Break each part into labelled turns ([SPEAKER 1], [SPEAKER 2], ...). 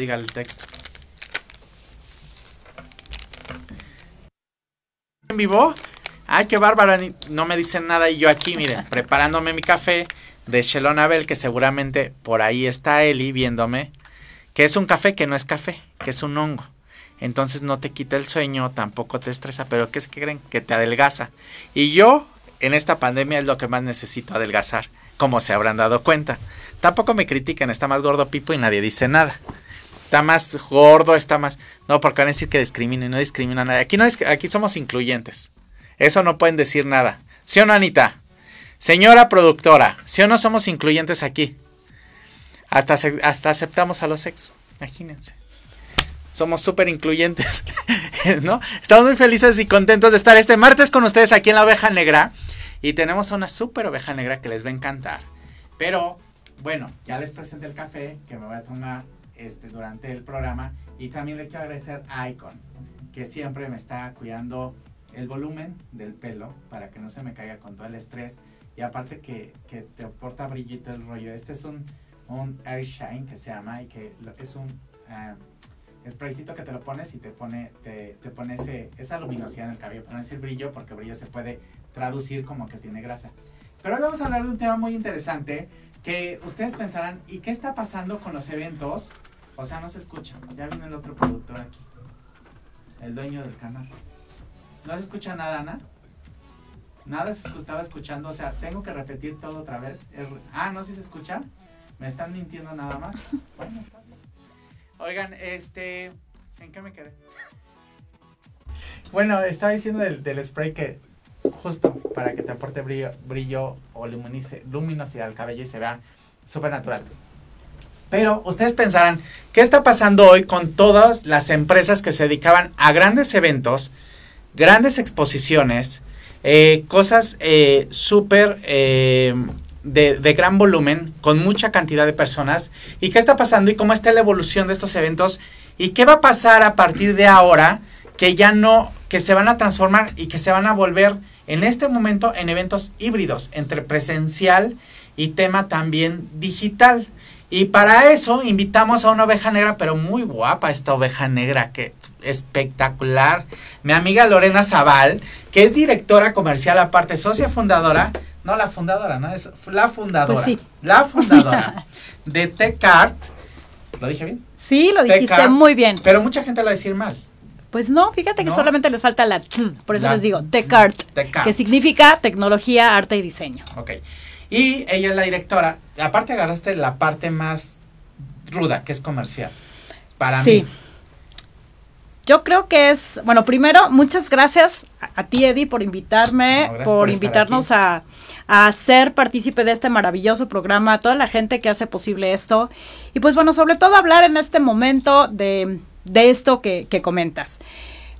[SPEAKER 1] diga el texto. ¿En vivo? Ay, qué bárbara, no me dicen nada y yo aquí, miren, preparándome mi café de Shelon Abel, que seguramente por ahí está Eli viéndome, que es un café que no es café, que es un hongo. Entonces no te quita el sueño, tampoco te estresa, pero ¿qué es que creen? Que te adelgaza. Y yo en esta pandemia es lo que más necesito adelgazar, como se habrán dado cuenta. Tampoco me critican, está más gordo Pipo y nadie dice nada. Está más gordo, está más... No, porque van a decir que discrimino y no discrimina a nadie. Aquí, no es... Aquí somos incluyentes. Eso no pueden decir nada. ¿Sí o no, Anita? Señora productora, ¿sí o no somos incluyentes aquí? Hasta, hasta aceptamos a los ex. Imagínense. Somos súper incluyentes, ¿no? Estamos muy felices y contentos de estar este martes con ustedes aquí en la oveja negra. Y tenemos a una súper oveja negra que les va a encantar. Pero, bueno, ya les presenté el café que me voy a tomar este, durante el programa. Y también le quiero agradecer a Icon, que siempre me está cuidando el volumen del pelo para que no se me caiga con todo el estrés. Y aparte que, que te aporta brillito el rollo. Este es un, un Air Shine que se llama y que es un... Uh, spraycito que te lo pones y te pone, te, te pone esa luminosidad en el cabello, pero no el brillo porque brillo se puede traducir como que tiene grasa. Pero hoy vamos a hablar de un tema muy interesante que ustedes pensarán, ¿y qué está pasando con los eventos? O sea, no se escucha. Ya viene el otro productor aquí. El dueño del canal. ¿No se escucha nada, Ana? Nada se estaba escuchando. O sea, tengo que repetir todo otra vez. ah, ¿no? ¿Sí se escucha? ¿Me están mintiendo nada más? Bueno, está Oigan, este. ¿En qué me quedé? Bueno, estaba diciendo del, spray que justo para que te aporte brillo, brillo o luminosidad al cabello y se vea súper natural. Pero ustedes pensarán, ¿qué está pasando hoy con todas las empresas que se dedicaban a grandes eventos, grandes exposiciones, eh, cosas eh, súper eh, de, gran volumen, con mucha cantidad de personas, y qué está pasando y cómo está la evolución de estos eventos, y qué va a pasar a partir de ahora, que ya no, que se van a transformar y que se van a volver en este momento en eventos híbridos, entre presencial y tema también digital. Y para eso invitamos a una oveja negra, pero muy guapa esta oveja negra, que espectacular. Mi amiga Lorena Zaval, que es directora comercial, aparte socia fundadora no la fundadora, ¿no? Es la fundadora.
[SPEAKER 2] Pues sí.
[SPEAKER 1] La fundadora de Tecart. ¿Lo dije bien?
[SPEAKER 2] Sí, lo dijiste muy bien.
[SPEAKER 1] Pero mucha gente lo va a decir mal.
[SPEAKER 2] Pues no, fíjate que solamente les falta la t, por eso les digo, Tecart, que significa tecnología, arte y diseño.
[SPEAKER 1] Ok. Y ella es la directora. Aparte agarraste la parte más ruda, que es comercial. Para sí. mí.
[SPEAKER 2] Yo creo que es, bueno, primero, muchas gracias a, ti, Eddie, por invitarme, por, invitarnos a, a, ser partícipe de este maravilloso programa, a toda la gente que hace posible esto. Y pues bueno, sobre todo hablar en este momento de, de esto que, que comentas.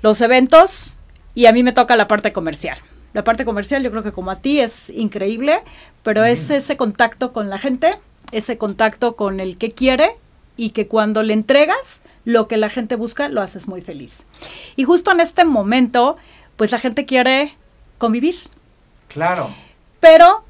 [SPEAKER 2] Los eventos y a mí me toca la parte comercial. La parte comercial yo creo que como a ti es increíble, pero es ese contacto con la gente, ese contacto con el que quiere y que cuando le entregas lo que la gente busca, lo haces muy feliz. Y justo en este momento, pues la gente quiere convivir.
[SPEAKER 1] Claro.
[SPEAKER 2] Pero...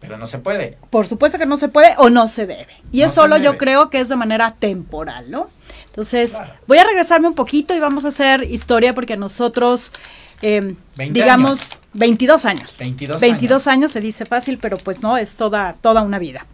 [SPEAKER 1] Pero no se puede.
[SPEAKER 2] Por supuesto que no se puede o no se debe. Y es solo yo creo que es de manera temporal, ¿no? Entonces, voy a regresarme un poquito y vamos a hacer historia porque nosotros, eh, digamos, 22 años.
[SPEAKER 1] 22,
[SPEAKER 2] 22 años. se dice fácil, pero pues no, es toda, toda una vida.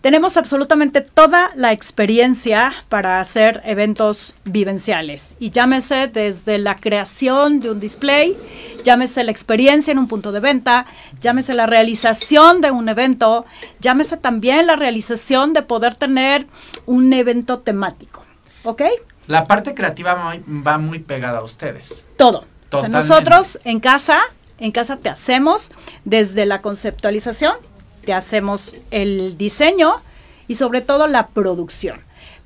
[SPEAKER 2] Tenemos absolutamente toda la experiencia para hacer eventos vivenciales y llámese desde la creación de un display, llámese la experiencia en un punto de venta, llámese la realización de un evento, llámese también la realización de poder tener un evento temático. ¿Ok?
[SPEAKER 1] La parte creativa va muy pegada a ustedes.
[SPEAKER 2] Todo. nosotros en casa, en casa te hacemos desde la conceptualización, hacemos el diseño y sobre todo la producción.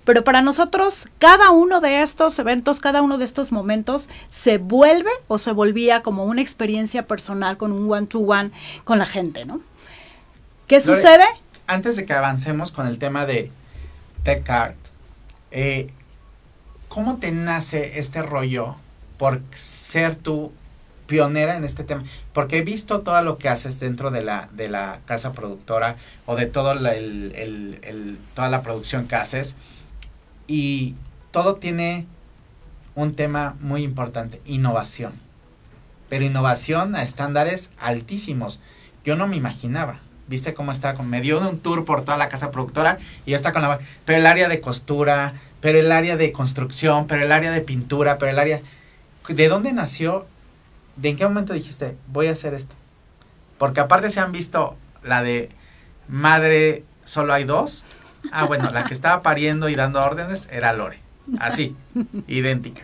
[SPEAKER 2] Pero para nosotros, cada uno de estos eventos, cada uno de estos momentos se vuelve o se volvía como una experiencia personal con un one-to-one con la gente, ¿no? ¿Qué sucede?
[SPEAKER 1] Antes de que avancemos con el tema de Tech Art, eh, ¿cómo te nace este rollo por ser tú pionera en este tema, porque he visto todo lo que haces dentro de la, de la casa productora o de todo el, toda la producción que haces y todo tiene un tema muy importante, innovación. Pero innovación a estándares altísimos. Yo no me imaginaba. ¿Viste cómo está? Me dio un tour por toda la casa productora y ya está con la... Pero el área de costura, pero el área de construcción, pero el área de pintura, pero el área... ¿De dónde nació? ¿De en qué momento dijiste, voy a hacer esto? Porque aparte se han visto la de madre, solo hay dos. Ah, bueno, la que estaba pariendo y dando órdenes era Lore. Así, idéntica.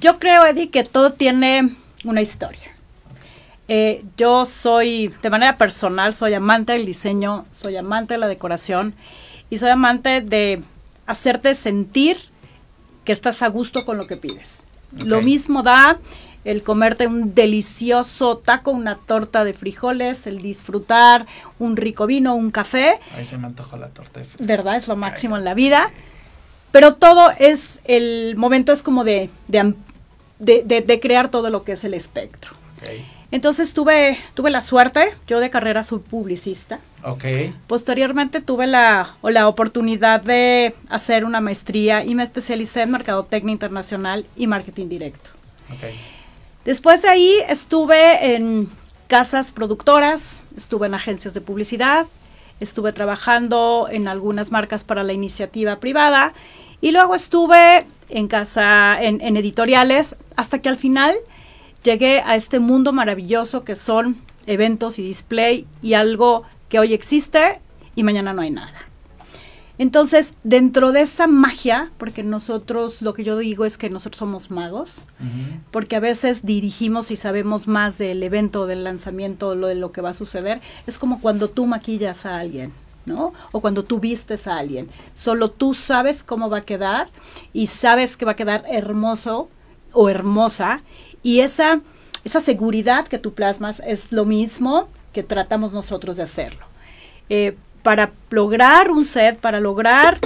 [SPEAKER 2] Yo creo, Eddie, que todo tiene una historia. Eh, yo soy, de manera personal, soy amante del diseño, soy amante de la decoración y soy amante de hacerte sentir que estás a gusto con lo que pides. Lo mismo da el comerte un delicioso taco, una torta de frijoles, el disfrutar un rico vino, un café.
[SPEAKER 1] Ahí se me antojó la torta de
[SPEAKER 2] frijoles. ¿Verdad? Es lo máximo en la vida. Pero todo es, el momento es como de, de, crear todo lo que es el espectro. Entonces tuve, tuve la suerte, yo de carrera soy publicista.
[SPEAKER 1] Okay.
[SPEAKER 2] Posteriormente tuve la, la oportunidad de hacer una maestría y me especialicé en mercadotecnia internacional y marketing directo. Okay. Después de ahí estuve en casas productoras, estuve en agencias de publicidad, estuve trabajando en algunas marcas para la iniciativa privada y luego estuve en casa, en, en editoriales, hasta que al final llegué a este mundo maravilloso que son eventos y display y algo que hoy existe y mañana no hay nada. Entonces, dentro de esa magia, porque nosotros, lo que yo digo es que nosotros somos magos, porque a veces dirigimos y sabemos más del evento, del lanzamiento, lo de lo que va a suceder, es como cuando tú maquillas a alguien, ¿no? O cuando tú vistes a alguien. Solo tú sabes cómo va a quedar y sabes que va a quedar hermoso o hermosa y esa, esa seguridad que tú plasmas es lo mismo que tratamos nosotros de hacerlo. Eh, para lograr un set, para lograr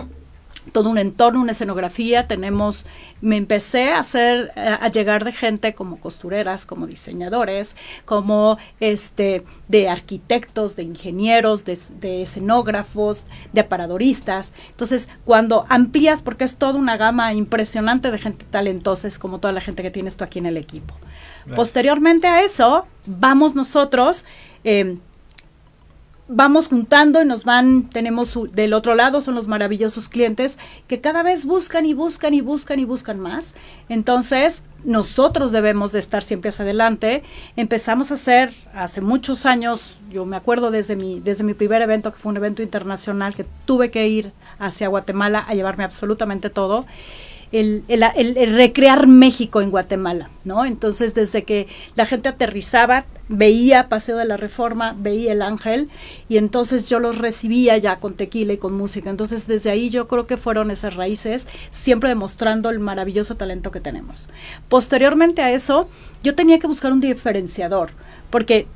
[SPEAKER 2] todo un entorno, una escenografía, tenemos, me empecé a hacer, a llegar de gente como costureras, como diseñadores, como este, de arquitectos, de ingenieros, de, escenógrafos, de aparadoristas. Entonces, cuando amplías, porque es toda una gama impresionante de gente talentosa, es como toda la gente que tienes tú aquí en el equipo. Posteriormente a eso, vamos nosotros, eh, vamos juntando y nos van, tenemos del otro lado, son los maravillosos clientes que cada vez buscan y buscan y buscan y buscan más. Entonces, nosotros debemos de estar siempre hacia adelante. Empezamos a hacer hace muchos años, yo me acuerdo desde mi, desde mi primer evento, que fue un evento internacional, que tuve que ir hacia Guatemala a llevarme absolutamente todo el, el, recrear México en Guatemala, ¿no? Entonces, desde que la gente aterrizaba, veía Paseo de la Reforma, veía el Ángel, y entonces yo los recibía ya con tequila y con música. Entonces, desde ahí yo creo que fueron esas raíces, siempre demostrando el maravilloso talento que tenemos. Posteriormente a eso, yo tenía que buscar un diferenciador, porque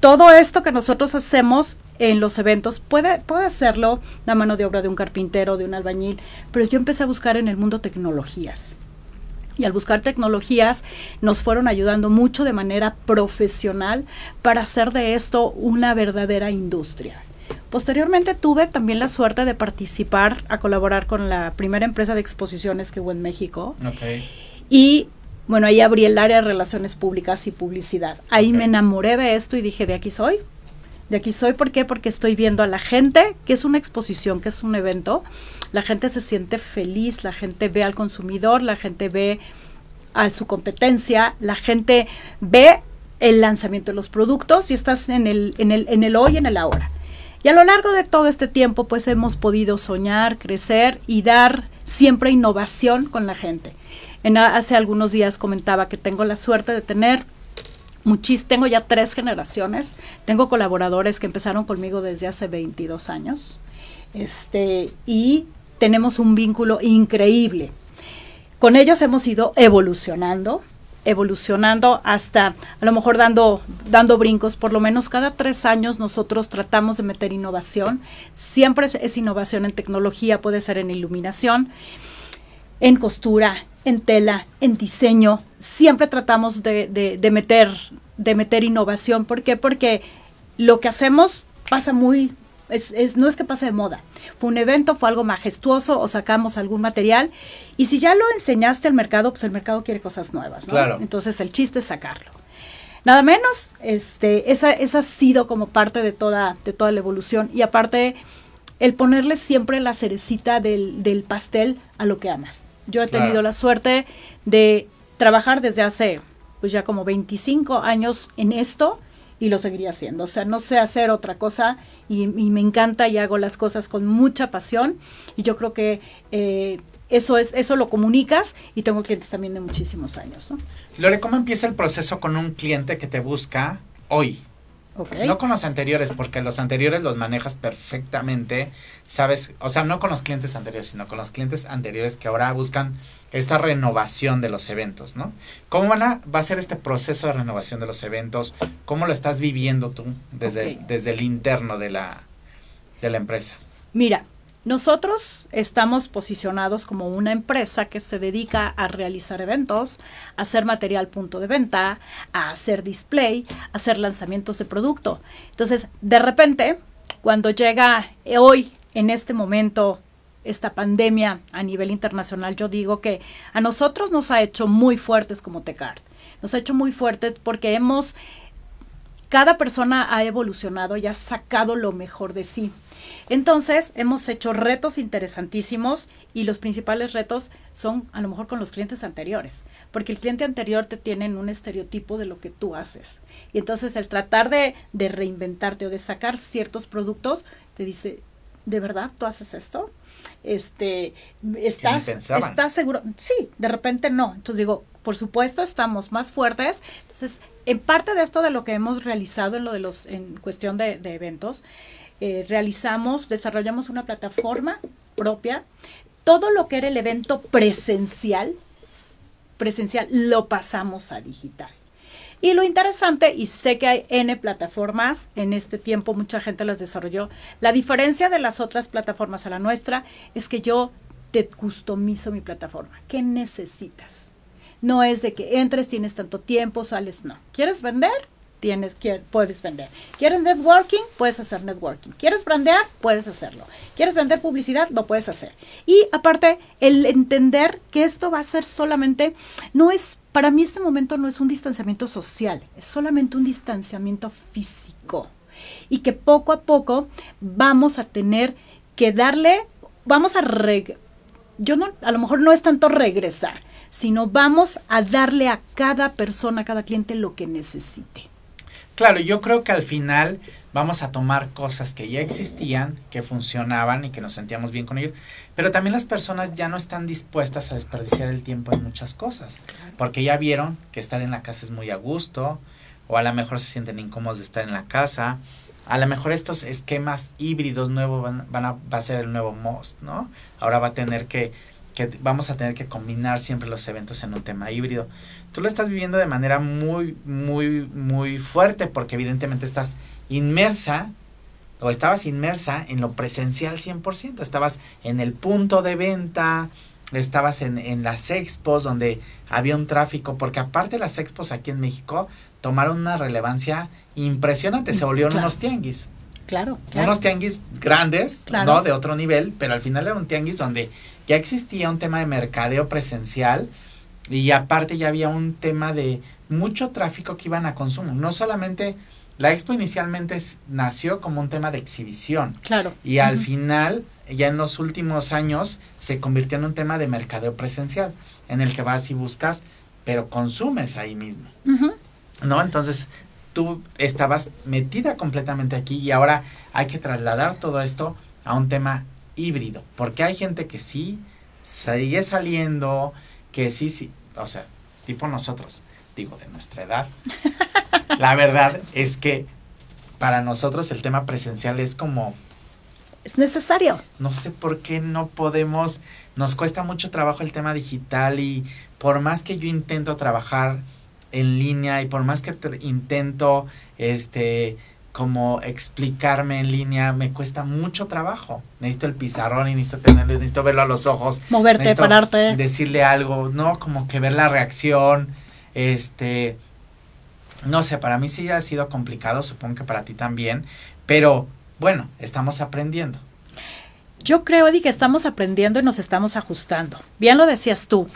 [SPEAKER 2] todo esto que nosotros hacemos en los eventos. Puede, puede hacerlo la mano de obra de un carpintero, de un albañil, pero yo empecé a buscar en el mundo tecnologías. Y al buscar tecnologías nos fueron ayudando mucho de manera profesional para hacer de esto una verdadera industria. Posteriormente tuve también la suerte de participar, a colaborar con la primera empresa de exposiciones que hubo en México. Y bueno, ahí abrí el área de relaciones públicas y publicidad. Ahí me enamoré de esto y dije, de aquí soy, de aquí soy. ¿Por qué? Porque estoy viendo a la gente, que es una exposición, que es un evento. La gente se siente feliz, la gente ve al consumidor, la gente ve a su competencia, la gente ve el lanzamiento de los productos y estás en el, en el, en el hoy, en el ahora. Y a lo largo de todo este tiempo, pues hemos podido soñar, crecer y dar siempre innovación con la gente. En, hace algunos días comentaba que tengo la suerte de tener muchis, tengo ya tres generaciones, tengo colaboradores que empezaron conmigo desde hace 22 años, este, y tenemos un vínculo increíble. Con ellos hemos ido evolucionando, evolucionando hasta a lo mejor dando, dando brincos, por lo menos cada tres años nosotros tratamos de meter innovación, siempre es innovación en tecnología, puede ser en iluminación, en costura, en tela, en diseño, siempre tratamos de, de, meter, de meter innovación. ¿Por qué? Porque lo que hacemos pasa muy es, no es que pase de moda. Fue un evento, fue algo majestuoso o sacamos algún material. Y si ya lo enseñaste al mercado, pues el mercado quiere cosas nuevas, ¿no? Entonces el chiste es sacarlo. Nada menos, este, esa, esa ha sido como parte de toda, de toda la evolución. Y aparte, el ponerle siempre la cerecita del, del pastel a lo que amas. Yo he tenido la suerte de trabajar desde hace pues ya como 25 años en esto y lo seguiría haciendo. O sea, no sé hacer otra cosa y, me encanta y hago las cosas con mucha pasión y yo creo que eh, eso es eso lo comunicas y tengo clientes también de muchísimos años. ¿no?
[SPEAKER 1] Lore, ¿cómo empieza el proceso con un cliente que te busca hoy? No con los anteriores, porque los anteriores los manejas perfectamente, ¿sabes? O sea, no con los clientes anteriores, sino con los clientes anteriores que ahora buscan esta renovación de los eventos, ¿no? ¿Cómo van a, va a ser este proceso de renovación de los eventos? ¿Cómo lo estás viviendo tú desde, desde el interno de la, de la empresa?
[SPEAKER 2] Mira, nosotros estamos posicionados como una empresa que se dedica a realizar eventos, a hacer material punto de venta, a hacer display, a hacer lanzamientos de producto. Entonces, de repente, cuando llega hoy, en este momento, esta pandemia a nivel internacional, yo digo que a nosotros nos ha hecho muy fuertes como Tecart. Nos ha hecho muy fuertes porque hemos, cada persona ha evolucionado y ha sacado lo mejor de sí. Entonces, hemos hecho retos interesantísimos y los principales retos son a lo mejor con los clientes anteriores, porque el cliente anterior te tiene en un estereotipo de lo que tú haces. Y entonces el tratar de, de reinventarte o de sacar ciertos productos, te dice, ¿de verdad tú haces esto? Este, ¿estás, ¿estás seguro? Sí, de repente no. Entonces digo, por supuesto, estamos más fuertes. Entonces, en parte de esto de lo que hemos realizado en lo de los, en cuestión de, de eventos, eh, realizamos, desarrollamos una plataforma propia. Todo lo que era el evento presencial, presencial, lo pasamos a digital. Y lo interesante, y sé que hay N plataformas, en este tiempo mucha gente las desarrolló, la diferencia de las otras plataformas a la nuestra es que yo te customizo mi plataforma. ¿Qué necesitas? No es de que entres, tienes tanto tiempo, sales, no. ¿Quieres vender? Tienes, puedes vender. ¿Quieres networking? Puedes hacer networking. ¿Quieres brandear? Puedes hacerlo. ¿Quieres vender publicidad? Lo puedes hacer. Y aparte, el entender que esto va a ser solamente, no es, para mí este momento no es un distanciamiento social, es solamente un distanciamiento físico. Y que poco a poco vamos a tener que darle, vamos a, yo no, a lo mejor no es tanto regresar, sino vamos a darle a cada persona, a cada cliente lo que necesite.
[SPEAKER 1] Claro, yo creo que al final vamos a tomar cosas que ya existían, que funcionaban y que nos sentíamos bien con ellos, pero también las personas ya no están dispuestas a desperdiciar el tiempo en muchas cosas, porque ya vieron que estar en la casa es muy a gusto, o a lo mejor se sienten incómodos de estar en la casa, a lo mejor estos esquemas híbridos nuevos van, van a, va a ser el nuevo most, ¿no? Ahora va a tener que que vamos a tener que combinar siempre los eventos en un tema híbrido. Tú lo estás viviendo de manera muy, muy, muy fuerte porque evidentemente estás inmersa o estabas inmersa en lo presencial 100%, estabas en el punto de venta, estabas en, en las expos donde había un tráfico, porque aparte las expos aquí en México tomaron una relevancia impresionante, se volvieron unos tianguis.
[SPEAKER 2] Claro,
[SPEAKER 1] Unos tianguis grandes, ¿no? De otro nivel, pero al final era un tianguis donde ya existía un tema de mercadeo presencial y aparte ya había un tema de mucho tráfico que iban a consumo. No solamente la expo inicialmente nació como un tema de exhibición.
[SPEAKER 2] Claro.
[SPEAKER 1] Y al final, ya en los últimos años, se convirtió en un tema de mercadeo presencial, en el que vas y buscas, pero consumes ahí mismo. ¿No? Entonces, tú estabas metida completamente aquí y ahora hay que trasladar todo esto a un tema híbrido, porque hay gente que sí sigue saliendo, que sí, sí, o sea, tipo nosotros, digo, de nuestra edad. La verdad es que para nosotros el tema presencial es como...
[SPEAKER 2] Es necesario.
[SPEAKER 1] No sé por qué no podemos, nos cuesta mucho trabajo el tema digital y por más que yo intento trabajar en línea y por más que intento, este, como explicarme en línea me cuesta mucho trabajo. Necesito el pizarrón y necesito tenerlo, necesito verlo a los ojos.
[SPEAKER 2] Moverte, pararte.
[SPEAKER 1] Decirle algo, ¿no? Como que ver la reacción. Este. No sé, para mí sí ha sido complicado, supongo que para ti también. Pero Bueno, estamos aprendiendo.
[SPEAKER 2] Yo creo, Eddie, que estamos aprendiendo y nos estamos ajustando. Bien lo decías tú.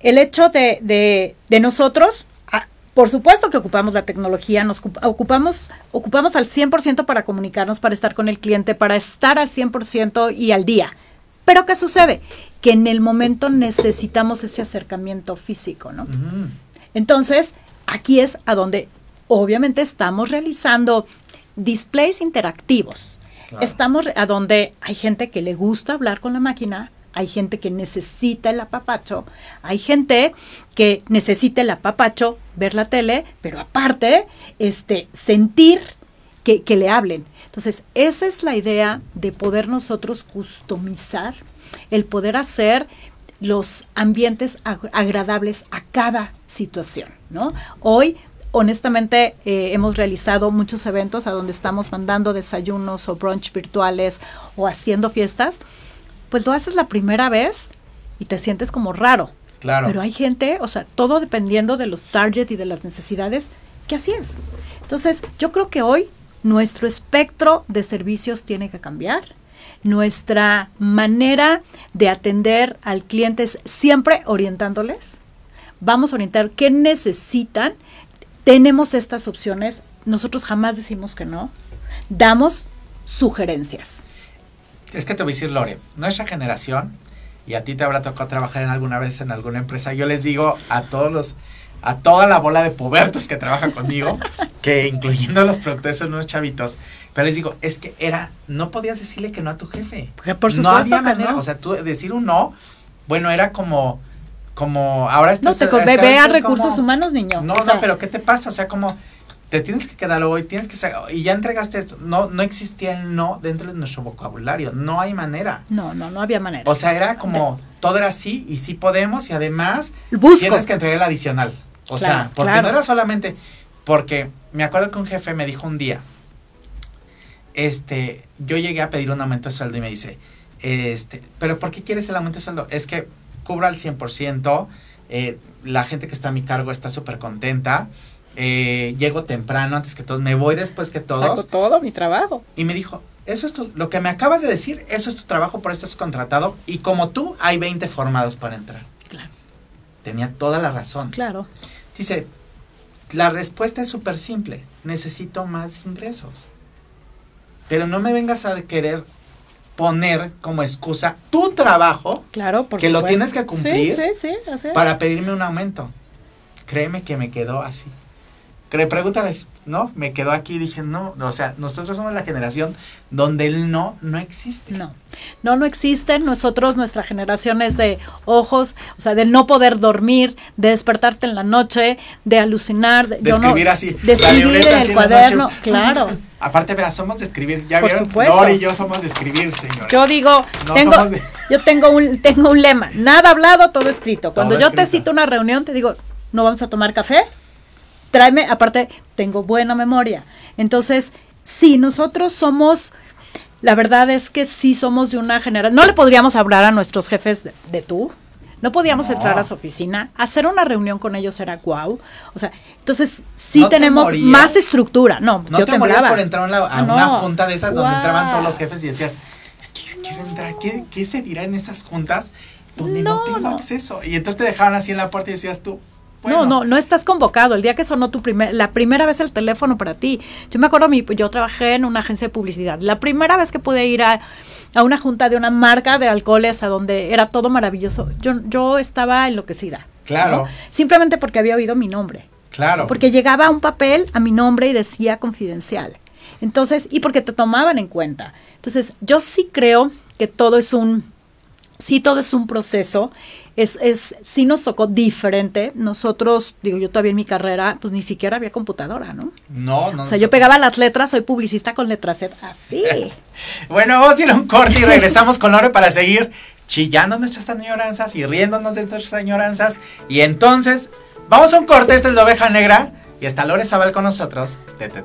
[SPEAKER 2] El hecho de, de, de nosotros, ah, por supuesto que ocupamos la tecnología, nos ocupamos, ocupamos al 100% para comunicarnos, para estar con el cliente, para estar al 100% y al día. Pero ¿qué sucede? Que en el momento necesitamos ese acercamiento físico, ¿no? Entonces, aquí es a donde obviamente estamos realizando displays interactivos. Estamos a donde hay gente que le gusta hablar con la máquina, hay gente que necesita el apapacho, hay gente que necesita el apapacho, ver la tele, pero aparte, este, sentir que, que le hablen. Entonces, esa es la idea de poder nosotros customizar, el poder hacer los ambientes agradables a cada situación, ¿no? Hoy honestamente eh, hemos realizado muchos eventos a donde estamos mandando desayunos o brunch virtuales o haciendo fiestas, pues lo haces la primera vez y te sientes como raro.
[SPEAKER 1] Claro.
[SPEAKER 2] Pero hay gente, o sea, todo dependiendo de los target y de las necesidades, que así es. Entonces, yo creo que hoy nuestro espectro de servicios tiene que cambiar. Nuestra manera de atender al cliente es siempre orientándoles. Vamos a orientar qué necesitan tenemos estas opciones, nosotros jamás decimos que no, damos sugerencias.
[SPEAKER 1] Es que te voy a decir, Lore, nuestra generación, y a ti te habrá tocado trabajar en alguna vez en alguna empresa, yo les digo a todos los, a toda la bola de pubertos que trabajan conmigo, que incluyendo los productores son unos chavitos, pero les digo, es que era, no podías decirle que no a tu jefe.
[SPEAKER 2] por supuesto
[SPEAKER 1] no había manera, o sea, tú decir un no, bueno, era como como ahora
[SPEAKER 2] No, te ve, a recursos humanos, niño.
[SPEAKER 1] No, no, pero ¿qué te pasa? O sea, como te tienes que quedar hoy, tienes que y ya entregaste esto. No, no existía el no dentro de nuestro vocabulario. No hay manera.
[SPEAKER 2] No, no, no había manera.
[SPEAKER 1] O sea, era como todo era así y sí podemos y además tienes que entregar el adicional. O sea, porque no era solamente porque me acuerdo que un jefe me dijo un día, este, yo llegué a pedir un aumento de sueldo y me dice, este, pero ¿por qué quieres el aumento de sueldo? Es que cubro al 100%, eh, la gente que está a mi cargo está súper contenta, eh, llego temprano antes que todos, me voy después que todos.
[SPEAKER 2] Saco todo mi trabajo.
[SPEAKER 1] Y me dijo, eso es tu, lo que me acabas de decir, eso es tu trabajo, por eso estás contratado, y como tú, hay 20 formados para entrar.
[SPEAKER 2] Claro.
[SPEAKER 1] Tenía toda la razón.
[SPEAKER 2] Claro.
[SPEAKER 1] Dice, la respuesta es súper simple, necesito más ingresos. Pero no me vengas a querer poner como excusa tu trabajo,
[SPEAKER 2] claro,
[SPEAKER 1] que lo tienes que cumplir para pedirme un aumento. Créeme que me quedó así. Pregúntales, ¿no? Me quedó aquí y dije, no, o sea, nosotros somos la generación donde el no no existe.
[SPEAKER 2] No, no, no existe. Nosotros, nuestra generación es de ojos, o sea, de no poder dormir, de despertarte en la noche, de alucinar. De,
[SPEAKER 1] escribir así.
[SPEAKER 2] De escribir en el cuaderno, claro.
[SPEAKER 1] Aparte, vea, somos de escribir, ¿ya vieron? Lori y yo somos de escribir, señor.
[SPEAKER 2] Yo digo, tengo, yo tengo un, tengo un lema, nada hablado, todo escrito. Cuando yo te cito una reunión, te digo, ¿no vamos a tomar café? Tráeme, aparte, tengo buena memoria. Entonces, si nosotros somos, la verdad es que sí somos de una generación, no le podríamos hablar a nuestros jefes de, tú, no podíamos entrar a su oficina, hacer una reunión con ellos era guau. O sea, entonces sí tenemos más estructura. No,
[SPEAKER 1] no yo te morías por entrar a una, junta de esas donde entraban todos los jefes y decías, es que yo quiero entrar, ¿qué, se dirá en esas juntas donde no, tengo acceso? Y entonces te dejaban así en la puerta y decías tú,
[SPEAKER 2] no, no, no estás convocado. El día que sonó tu primer, la primera vez el teléfono para ti. Yo me acuerdo, mi, yo trabajé en una agencia de publicidad. La primera vez que pude ir a, una junta de una marca de alcoholes a donde era todo maravilloso, yo, yo estaba enloquecida.
[SPEAKER 1] Claro.
[SPEAKER 2] Simplemente porque había oído mi nombre.
[SPEAKER 1] Claro.
[SPEAKER 2] Porque llegaba un papel a mi nombre y decía confidencial. Entonces, y porque te tomaban en cuenta. Entonces, yo sí creo que todo es un, sí todo es un proceso es, es, sí nos tocó diferente. Nosotros, digo, yo todavía en mi carrera, pues ni siquiera había computadora, ¿no?
[SPEAKER 1] No, no.
[SPEAKER 2] O sea, yo pegaba las letras, soy publicista con letras Z, así.
[SPEAKER 1] bueno, vamos a ir a un corte y regresamos con Lore para seguir chillando nuestras añoranzas y riéndonos de nuestras añoranzas. Y entonces, vamos a un corte, esta es la oveja negra y está Lore Zabal con nosotros de Ted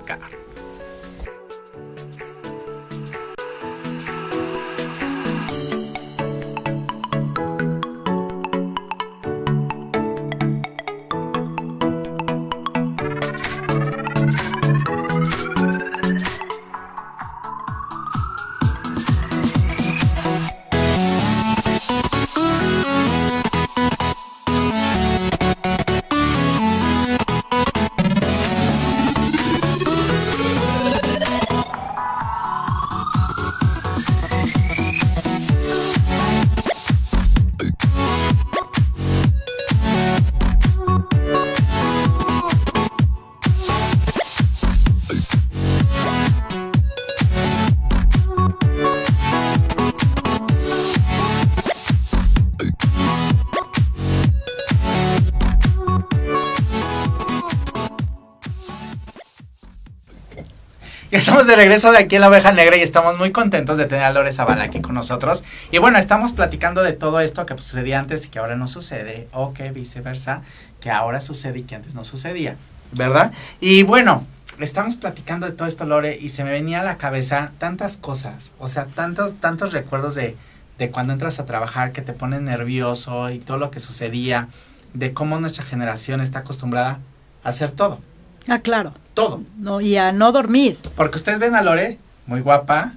[SPEAKER 1] estamos de regreso de aquí en la oveja negra y estamos muy contentos de tener a Lore Zavala aquí con nosotros. Y bueno, estamos platicando de todo esto que sucedía antes y que ahora no sucede, o que viceversa, que ahora sucede y que antes no sucedía, ¿verdad? Y bueno, estamos platicando de todo esto, Lore, y se me venía a la cabeza tantas cosas, o sea, tantos, tantos recuerdos de, de cuando entras a trabajar que te pones nervioso y todo lo que sucedía, de cómo nuestra generación está acostumbrada a hacer todo.
[SPEAKER 2] Ah, claro.
[SPEAKER 1] Todo.
[SPEAKER 2] No, y a no dormir.
[SPEAKER 1] Porque ustedes ven a Lore, muy guapa,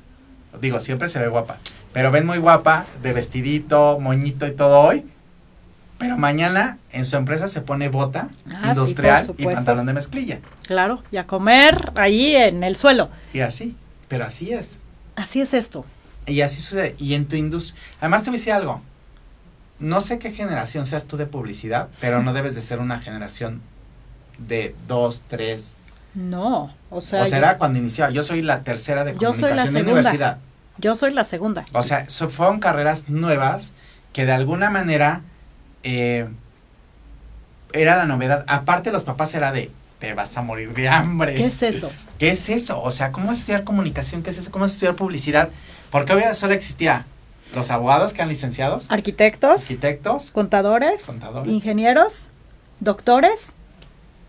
[SPEAKER 1] digo, siempre se ve guapa, pero ven muy guapa, de vestidito, moñito y todo hoy, pero mañana en su empresa se pone bota ah, industrial y pantalón de mezclilla.
[SPEAKER 2] Claro, y a comer ahí en el suelo.
[SPEAKER 1] Y así, pero así es.
[SPEAKER 2] Así es esto.
[SPEAKER 1] Y así sucede. Y en tu industria. Además te voy a decir algo. No sé qué generación seas tú de publicidad, pero no debes de ser una generación de dos, tres.
[SPEAKER 2] No, o sea.
[SPEAKER 1] O será cuando iniciaba. Yo soy la tercera de comunicación yo soy la de universidad.
[SPEAKER 2] Yo soy la segunda.
[SPEAKER 1] O sea, fueron carreras nuevas que de alguna manera eh, era la novedad. Aparte, los papás era de, te vas a morir de hambre.
[SPEAKER 2] ¿Qué es eso?
[SPEAKER 1] ¿Qué es eso? O sea, ¿cómo es estudiar comunicación? ¿Qué es eso? ¿Cómo es estudiar publicidad? Porque obviamente solo existía los abogados que han licenciados.
[SPEAKER 2] Arquitectos.
[SPEAKER 1] Arquitectos.
[SPEAKER 2] Contadores. Contadores. Ingenieros. Doctores.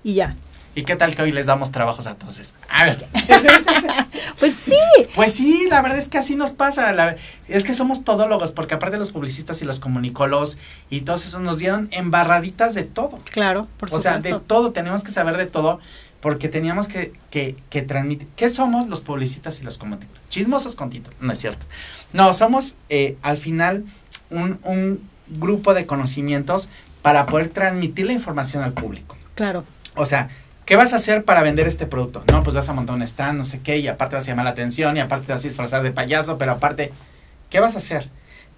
[SPEAKER 2] Y ya.
[SPEAKER 1] ¿Y qué tal que hoy les damos trabajos a todos eso?
[SPEAKER 2] pues sí.
[SPEAKER 1] Pues sí, la verdad es que así nos pasa. es que somos todólogos, porque aparte los publicistas y los comunicólogos y todos esos nos dieron embarraditas de todo.
[SPEAKER 2] Claro,
[SPEAKER 1] por supuesto. O sea, de todo, tenemos que saber de todo, porque teníamos que, que, que transmitir. ¿Qué somos los publicistas y los comunicólogos? Chismosos con título, no es cierto. No, somos eh, al final un, un grupo de conocimientos para poder transmitir la información al público.
[SPEAKER 2] Claro.
[SPEAKER 1] O sea, ¿Qué vas a hacer para vender este producto? No, pues vas a montar un stand, no sé qué, y aparte vas a llamar la atención, y aparte te vas a disfrazar de payaso, pero aparte, ¿qué vas a hacer?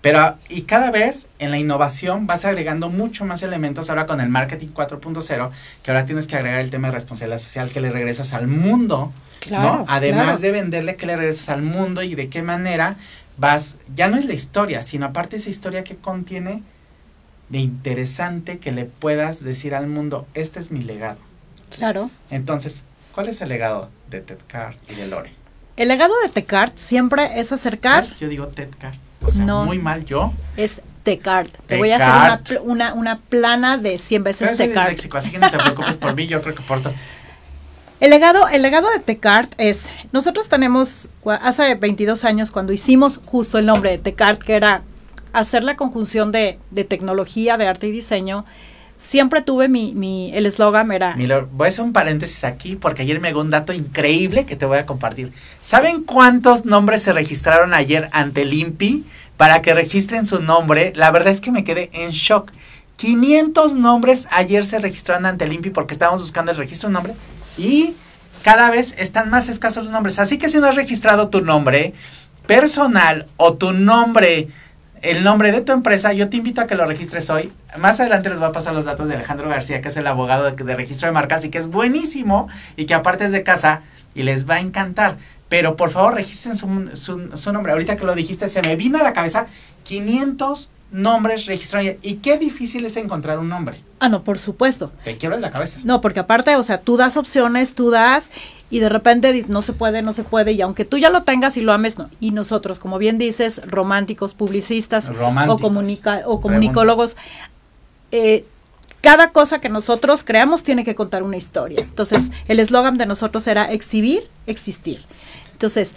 [SPEAKER 1] Pero, y cada vez en la innovación vas agregando mucho más elementos ahora con el marketing 4.0, que ahora tienes que agregar el tema de responsabilidad social que le regresas al mundo, ¿no? Además de venderle que le regresas al mundo y de qué manera vas, ya no es la historia, sino aparte esa historia que contiene de interesante que le puedas decir al mundo, este es mi legado.
[SPEAKER 2] Claro.
[SPEAKER 1] Entonces, ¿cuál es el legado de Ted Card y de Lore?
[SPEAKER 2] El legado de Ted Card siempre es acercar.
[SPEAKER 1] Yo digo Ted Card. O sea, muy mal yo.
[SPEAKER 2] Es Tecard. Te voy a hacer una, una, plana de 100 veces.
[SPEAKER 1] Así que no te preocupes por mí, yo creo que porto.
[SPEAKER 2] El legado, el legado de Tecard es, nosotros tenemos, hace 22 años cuando hicimos justo el nombre de Tecard, que era hacer la conjunción de, de tecnología, de arte y diseño, siempre tuve mi, mi el eslogan era...
[SPEAKER 1] voy a hacer un paréntesis aquí porque ayer me llegó un dato increíble que te voy a compartir. ¿Saben cuántos nombres se registraron ayer ante el para que registren su nombre? La verdad es que me quedé en shock. 500 nombres ayer se registraron ante el porque estábamos buscando el registro de nombre y cada vez están más escasos los nombres. Así que si no has registrado tu nombre personal o tu nombre el nombre de tu empresa, yo te invito a que lo registres hoy. Más adelante les voy a pasar los datos de Alejandro García, que es el abogado de, registro de marcas y que es buenísimo y que aparte es de casa y les va a encantar. Pero por favor registren su, su, nombre. Ahorita que lo dijiste, se me vino a la cabeza 500 nombres registrados. Y qué difícil es encontrar un nombre.
[SPEAKER 2] Ah, no, por supuesto.
[SPEAKER 1] Te quiebras la cabeza.
[SPEAKER 2] No, porque aparte, o sea, tú das opciones, tú das y de repente no se puede, no se puede, y aunque tú ya lo tengas y lo ames, no. Y nosotros, como bien dices, románticos, publicistas o, comunica o comunicólogos, eh, cada cosa que nosotros creamos tiene que contar una historia. Entonces, el eslogan de nosotros era exhibir, existir. Entonces,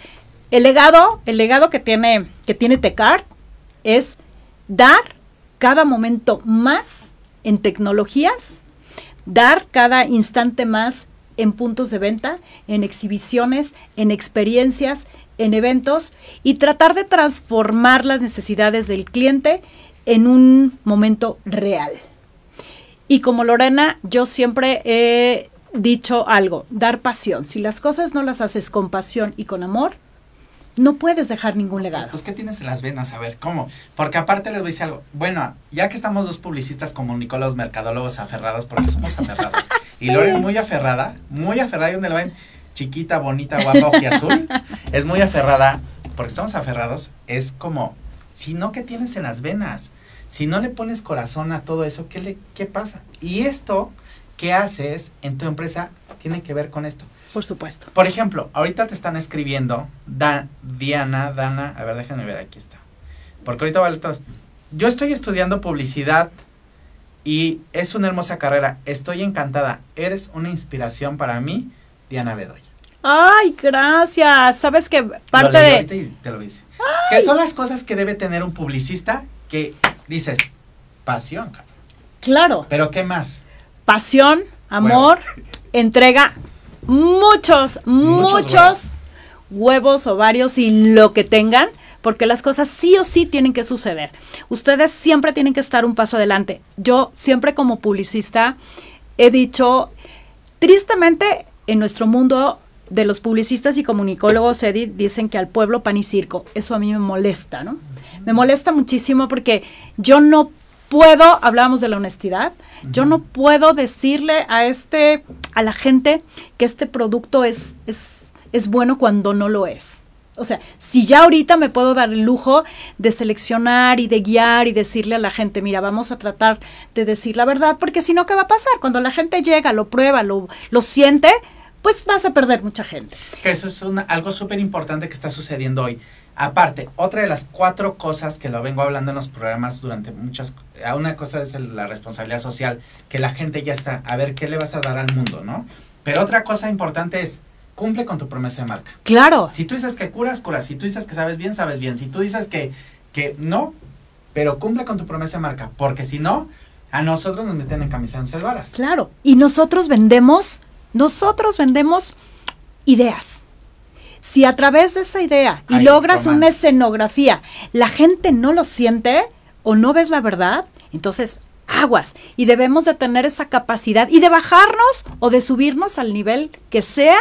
[SPEAKER 2] el legado, el legado que tiene, que tiene Tecar es dar cada momento más en tecnologías, dar cada instante más en puntos de venta, en exhibiciones, en experiencias, en eventos y tratar de transformar las necesidades del cliente en un momento real. Y como Lorena, yo siempre he dicho algo, dar pasión. Si las cosas no las haces con pasión y con amor, no puedes dejar ningún legado.
[SPEAKER 1] Pues, ¿qué tienes en las venas? A ver, ¿cómo? Porque aparte les voy a decir algo. Bueno, ya que estamos dos publicistas comunicólogos, mercadólogos aferrados, porque somos aferrados. Y Lore es muy aferrada, muy aferrada. ¿Y dónde la ven? Chiquita, bonita, guapa, y azul. es muy aferrada, porque somos aferrados. Es como, si no, ¿qué tienes en las venas? Si no le pones corazón a todo eso, ¿qué, le, qué pasa? Y esto, ¿qué haces en tu empresa? Tiene que ver con esto.
[SPEAKER 2] Por supuesto.
[SPEAKER 1] Por ejemplo, ahorita te están escribiendo Diana, Dana, a ver, déjenme ver, aquí está. Porque ahorita vale todo. Yo estoy estudiando publicidad y es una hermosa carrera. Estoy encantada. Eres una inspiración para mí, Diana Bedoya.
[SPEAKER 2] Ay, gracias. Sabes que parte de.
[SPEAKER 1] te lo dice. ¿Qué son las cosas que debe tener un publicista que dices pasión?
[SPEAKER 2] Claro.
[SPEAKER 1] Pero ¿qué más?
[SPEAKER 2] Pasión, amor, entrega muchos, muchos, huevos. ovarios y lo que tengan, porque las cosas sí o sí tienen que suceder. Ustedes siempre tienen que estar un paso adelante. Yo siempre como publicista he dicho, tristemente en nuestro mundo de los publicistas y comunicólogos, Edith, dicen que al pueblo pan y circo. Eso a mí me molesta, ¿no? Me molesta muchísimo porque yo no puedo, hablábamos de la honestidad, yo no puedo decirle a este, a la gente que este producto es, es, es bueno cuando no lo es. O sea, si ya ahorita me puedo dar el lujo de seleccionar y de guiar y decirle a la gente, mira, vamos a tratar de decir la verdad, porque si no, ¿qué va a pasar? Cuando la gente llega, lo prueba, lo, lo siente, pues vas a perder mucha gente.
[SPEAKER 1] Que eso es algo súper importante que está sucediendo hoy. Aparte, otra de las cuatro cosas que lo vengo hablando en los programas durante muchas, una cosa es la responsabilidad social, que la gente ya está, a ver qué le vas a dar al mundo, ¿no? Pero otra cosa importante es, cumple con tu promesa de marca.
[SPEAKER 2] Claro.
[SPEAKER 1] Si tú dices que curas, curas. Si tú dices que sabes bien, sabes bien. Si tú dices que, que no, pero cumple con tu promesa de marca, porque si no, a nosotros nos meten en camisa de varas.
[SPEAKER 2] Claro. Y nosotros vendemos, nosotros vendemos ideas si a través de esa idea y logras una escenografía, la gente no lo siente o no ves la verdad, entonces aguas. Y debemos de tener esa capacidad y de bajarnos o de subirnos al nivel que sea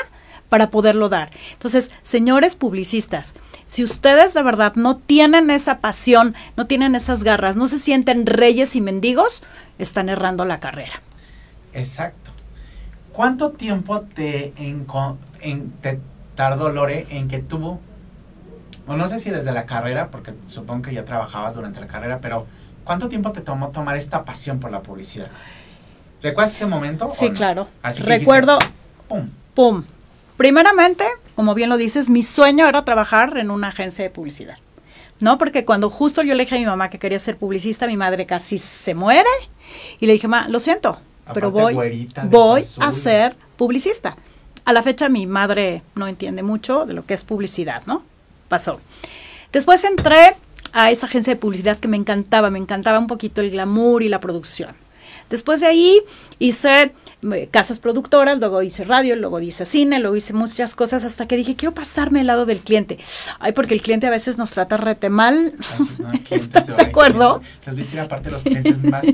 [SPEAKER 2] para poderlo dar. Entonces, señores publicistas, si ustedes de verdad no tienen esa pasión, no tienen esas garras, no se sienten reyes y mendigos, están errando la carrera.
[SPEAKER 1] Exacto. ¿Cuánto tiempo te, en, te tardó Lore en que tuvo, o no sé si desde la carrera, porque supongo que ya trabajabas durante la carrera, pero ¿cuánto tiempo te tomó tomar esta pasión por la publicidad? ¿Recuerdas ese momento?
[SPEAKER 2] Sí, claro. Así Recuerdo. pum. Pum. Primeramente, como bien lo dices, mi sueño era trabajar en una agencia de publicidad. ¿No? Porque cuando justo yo le dije a mi mamá que quería ser publicista, mi madre casi se muere. Y le dije, ma, lo siento, pero voy, voy a ser publicista. A la fecha mi madre no entiende mucho de lo que es publicidad, ¿no? Pasó. Después entré a esa agencia de publicidad que me encantaba, me encantaba un poquito el glamour y la producción. Después de ahí hice eh, casas productoras, luego hice radio, luego hice cine, luego hice muchas cosas hasta que dije, quiero pasarme al lado del cliente. Ay, porque el cliente a veces nos trata rete mal. Ah, ¿Estás de acuerdo?
[SPEAKER 1] Les voy a aparte los clientes más,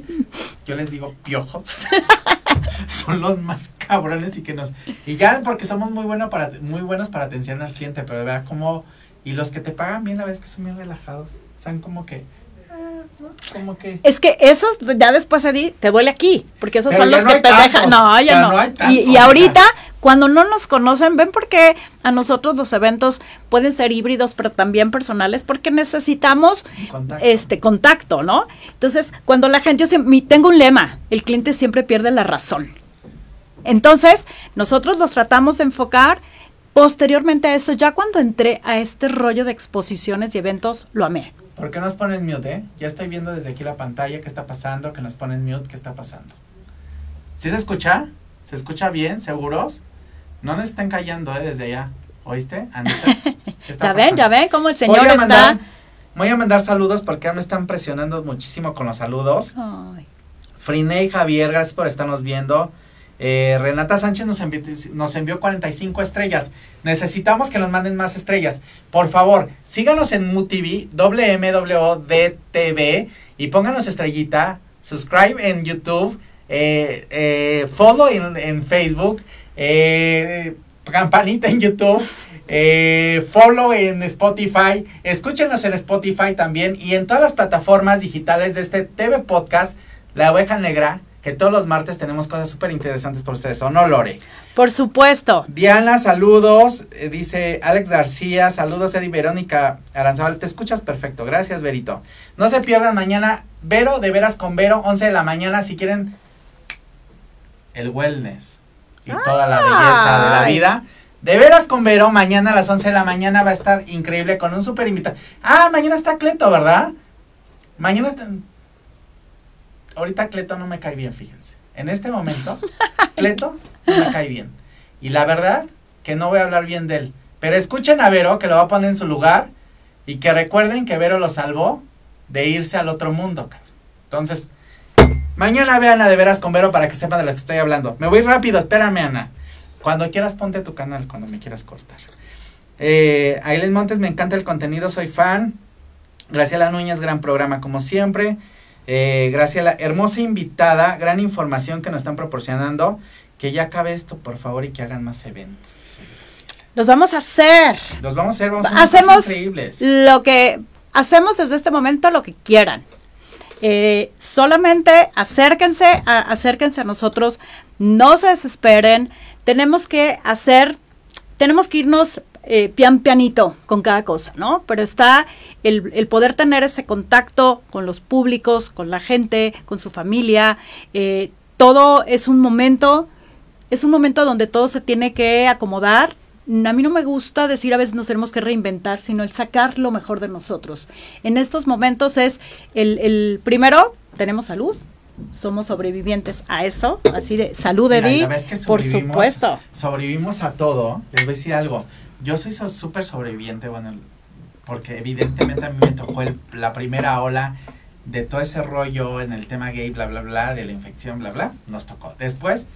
[SPEAKER 1] yo les digo piojos. son los más cabrones y que nos... Y ya porque somos muy, bueno para, muy buenos para atención al cliente, pero de verdad como... Y los que te pagan bien, la vez que son bien relajados, son como que... Como que...
[SPEAKER 2] Es que esos, ya después, Eddie, te duele aquí, porque esos son los que te dejan... No, ya, no. y, ahorita, cuando no nos conocen, ven porque a nosotros los eventos pueden ser híbridos, pero también personales, porque necesitamos contacto. este contacto, ¿no? Entonces, cuando la gente, yo tengo un lema, el cliente siempre pierde la razón. Entonces, nosotros los tratamos de enfocar. Posteriormente a eso, ya cuando entré a este rollo de exposiciones y eventos, lo amé.
[SPEAKER 1] ¿Por qué nos ponen mute, eh? Ya estoy viendo desde aquí la pantalla qué está pasando, que nos ponen mute, qué está pasando. ¿Sí se escucha? ¿Se escucha bien? ¿Seguros? No nos estén callando, eh, desde allá. ¿Oíste, Anita?
[SPEAKER 2] ya ven, ya ven cómo el señor está...
[SPEAKER 1] Voy a mandar saludos porque ya me están presionando muchísimo con los saludos. Ay. Friney Javier, gracias por estarnos viendo. Eh, Renata Sánchez nos envió, nos envió 45 estrellas. Necesitamos que nos manden más estrellas. Por favor, síganos en MUTV, WMWDTV, y pónganos estrellita, subscribe en YouTube, eh, eh, follow en, Facebook, campanita en YouTube. follow en Spotify, escúchenos en Spotify también y en todas las plataformas digitales de este TV Podcast, La Oveja Negra que todos los martes tenemos cosas súper interesantes por ustedes, ¿o no, Lore?
[SPEAKER 2] Por supuesto.
[SPEAKER 1] Diana, saludos. Eh, dice Alex García, saludos, Eddie Verónica Aranzabal. Te escuchas perfecto. Gracias, Verito. No se pierdan mañana, Vero, de veras con Vero, 11 de la mañana, si quieren el wellness. y toda la belleza de la vida. De veras con Vero, mañana a las 11 de la mañana va a estar increíble con un super invitado. Ah, mañana está Cleto, ¿verdad? Mañana está... Ahorita Cleto no me cae bien, fíjense. En este momento, Cleto no me cae bien. Y la verdad que no voy a hablar bien de él. Pero escuchen a Vero, que lo va a poner en su lugar. Y que recuerden que Vero lo salvó de irse al otro mundo. Entonces, mañana vean a De Veras con Vero para que sepan de lo que estoy hablando. Me voy rápido, espérame, Ana. Cuando quieras, ponte tu canal, cuando me quieras cortar. Eh, Montes, me encanta el contenido, soy fan. Graciela Núñez, gran programa como siempre. Eh, Graciela, hermosa invitada, gran información que nos están proporcionando. Que ya acabe esto, por favor, y que hagan más eventos.
[SPEAKER 2] Los vamos a hacer.
[SPEAKER 1] Los vamos a hacer, vamos a
[SPEAKER 2] hacer Hacemos increíbles. Lo que hacemos desde este momento, lo que quieran. Eh, solamente acérquense, a, acérquense a nosotros, no se desesperen, tenemos que hacer, tenemos que irnos eh, pian pianito con cada cosa, ¿no? Pero está el, el, poder tener ese contacto con los públicos, con la gente, con su familia, eh, todo es un momento, es un momento donde todo se tiene que acomodar a mí no me gusta decir a veces nos tenemos que reinventar, sino el sacar lo mejor de nosotros. En estos momentos es el, el primero, tenemos salud, somos sobrevivientes a eso, así de salud, Eddie, por supuesto.
[SPEAKER 1] Sobrevivimos a todo. Les voy a decir algo. Yo soy súper sobreviviente, bueno, porque evidentemente a mí me tocó la primera ola de todo ese rollo en el tema gay, bla, bla, bla, de la infección, bla, bla, nos tocó. Después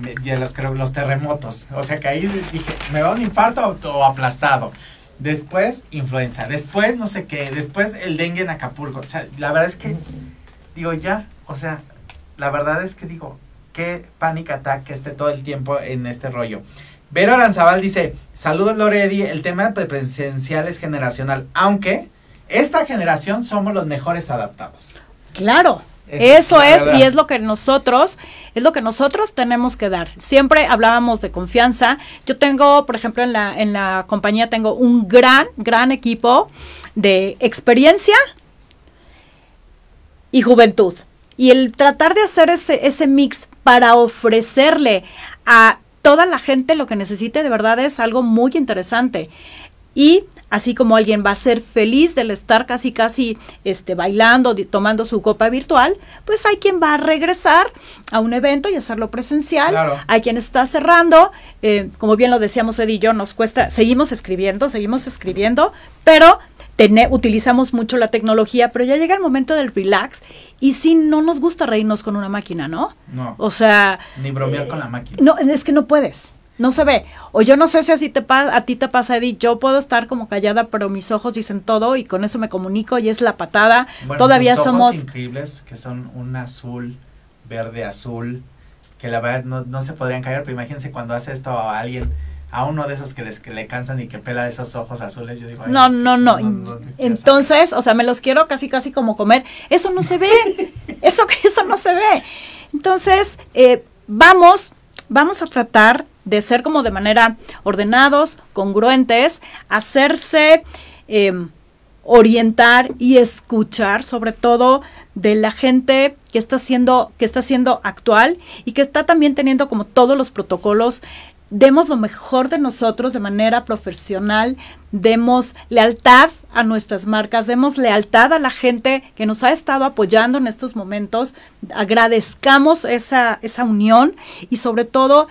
[SPEAKER 1] de los, los terremotos. O sea que ahí dije, me va un infarto o, aplastado. Después, influenza. Después, no sé qué. Después, el dengue en Acapulco. O sea, la verdad es que, digo, ya, o sea, la verdad es que digo, qué panic attack que esté todo el tiempo en este rollo. Vero Aranzabal dice, saludos Loredi, el tema de presencial es generacional, aunque esta generación somos los mejores adaptados.
[SPEAKER 2] Claro, eso, es, y es lo que nosotros, es lo que nosotros tenemos que dar. Siempre hablábamos de confianza. Yo tengo, por ejemplo, en la, en la compañía tengo un gran, gran equipo de experiencia y juventud. Y el tratar de hacer ese, ese mix para ofrecerle a toda la gente lo que necesite, de verdad es algo muy interesante. Y así como alguien va a ser feliz del estar casi casi este bailando, tomando su copa virtual, pues hay quien va a regresar a un evento y hacerlo presencial. Hay quien está cerrando, eh, como bien lo decíamos Eddie y yo, nos cuesta, seguimos escribiendo, seguimos escribiendo, pero utilizamos mucho la tecnología, pero ya llega el momento del relax y si no nos gusta reírnos con una máquina, ¿no?
[SPEAKER 1] No.
[SPEAKER 2] O sea...
[SPEAKER 1] Ni bromear con la máquina.
[SPEAKER 2] No, es que no puedes no se ve. O yo no sé si así te a ti te pasa, Eddie, yo puedo estar como callada, pero mis ojos dicen todo y con eso me comunico y es la patada. Todavía ojos somos
[SPEAKER 1] increíbles que son un azul, verde, azul, que la verdad no, no se podrían caer, pero imagínense cuando hace esto a alguien a uno de esos que les que le cansan y que pela esos ojos azules, yo digo,
[SPEAKER 2] no, no, no, Entonces, o sea, me los quiero casi casi como comer. Eso no se ve. eso eso no se ve. Entonces, eh, vamos vamos a tratar de ser como de manera ordenados, congruentes, hacerse em, orientar y escuchar sobre todo de la gente que está siendo que está siendo actual y que está también teniendo como todos los protocolos demos lo mejor de nosotros de manera profesional, demos lealtad a nuestras marcas, demos lealtad a la gente que nos ha estado apoyando en estos momentos, agradezcamos esa, esa unión y sobre todo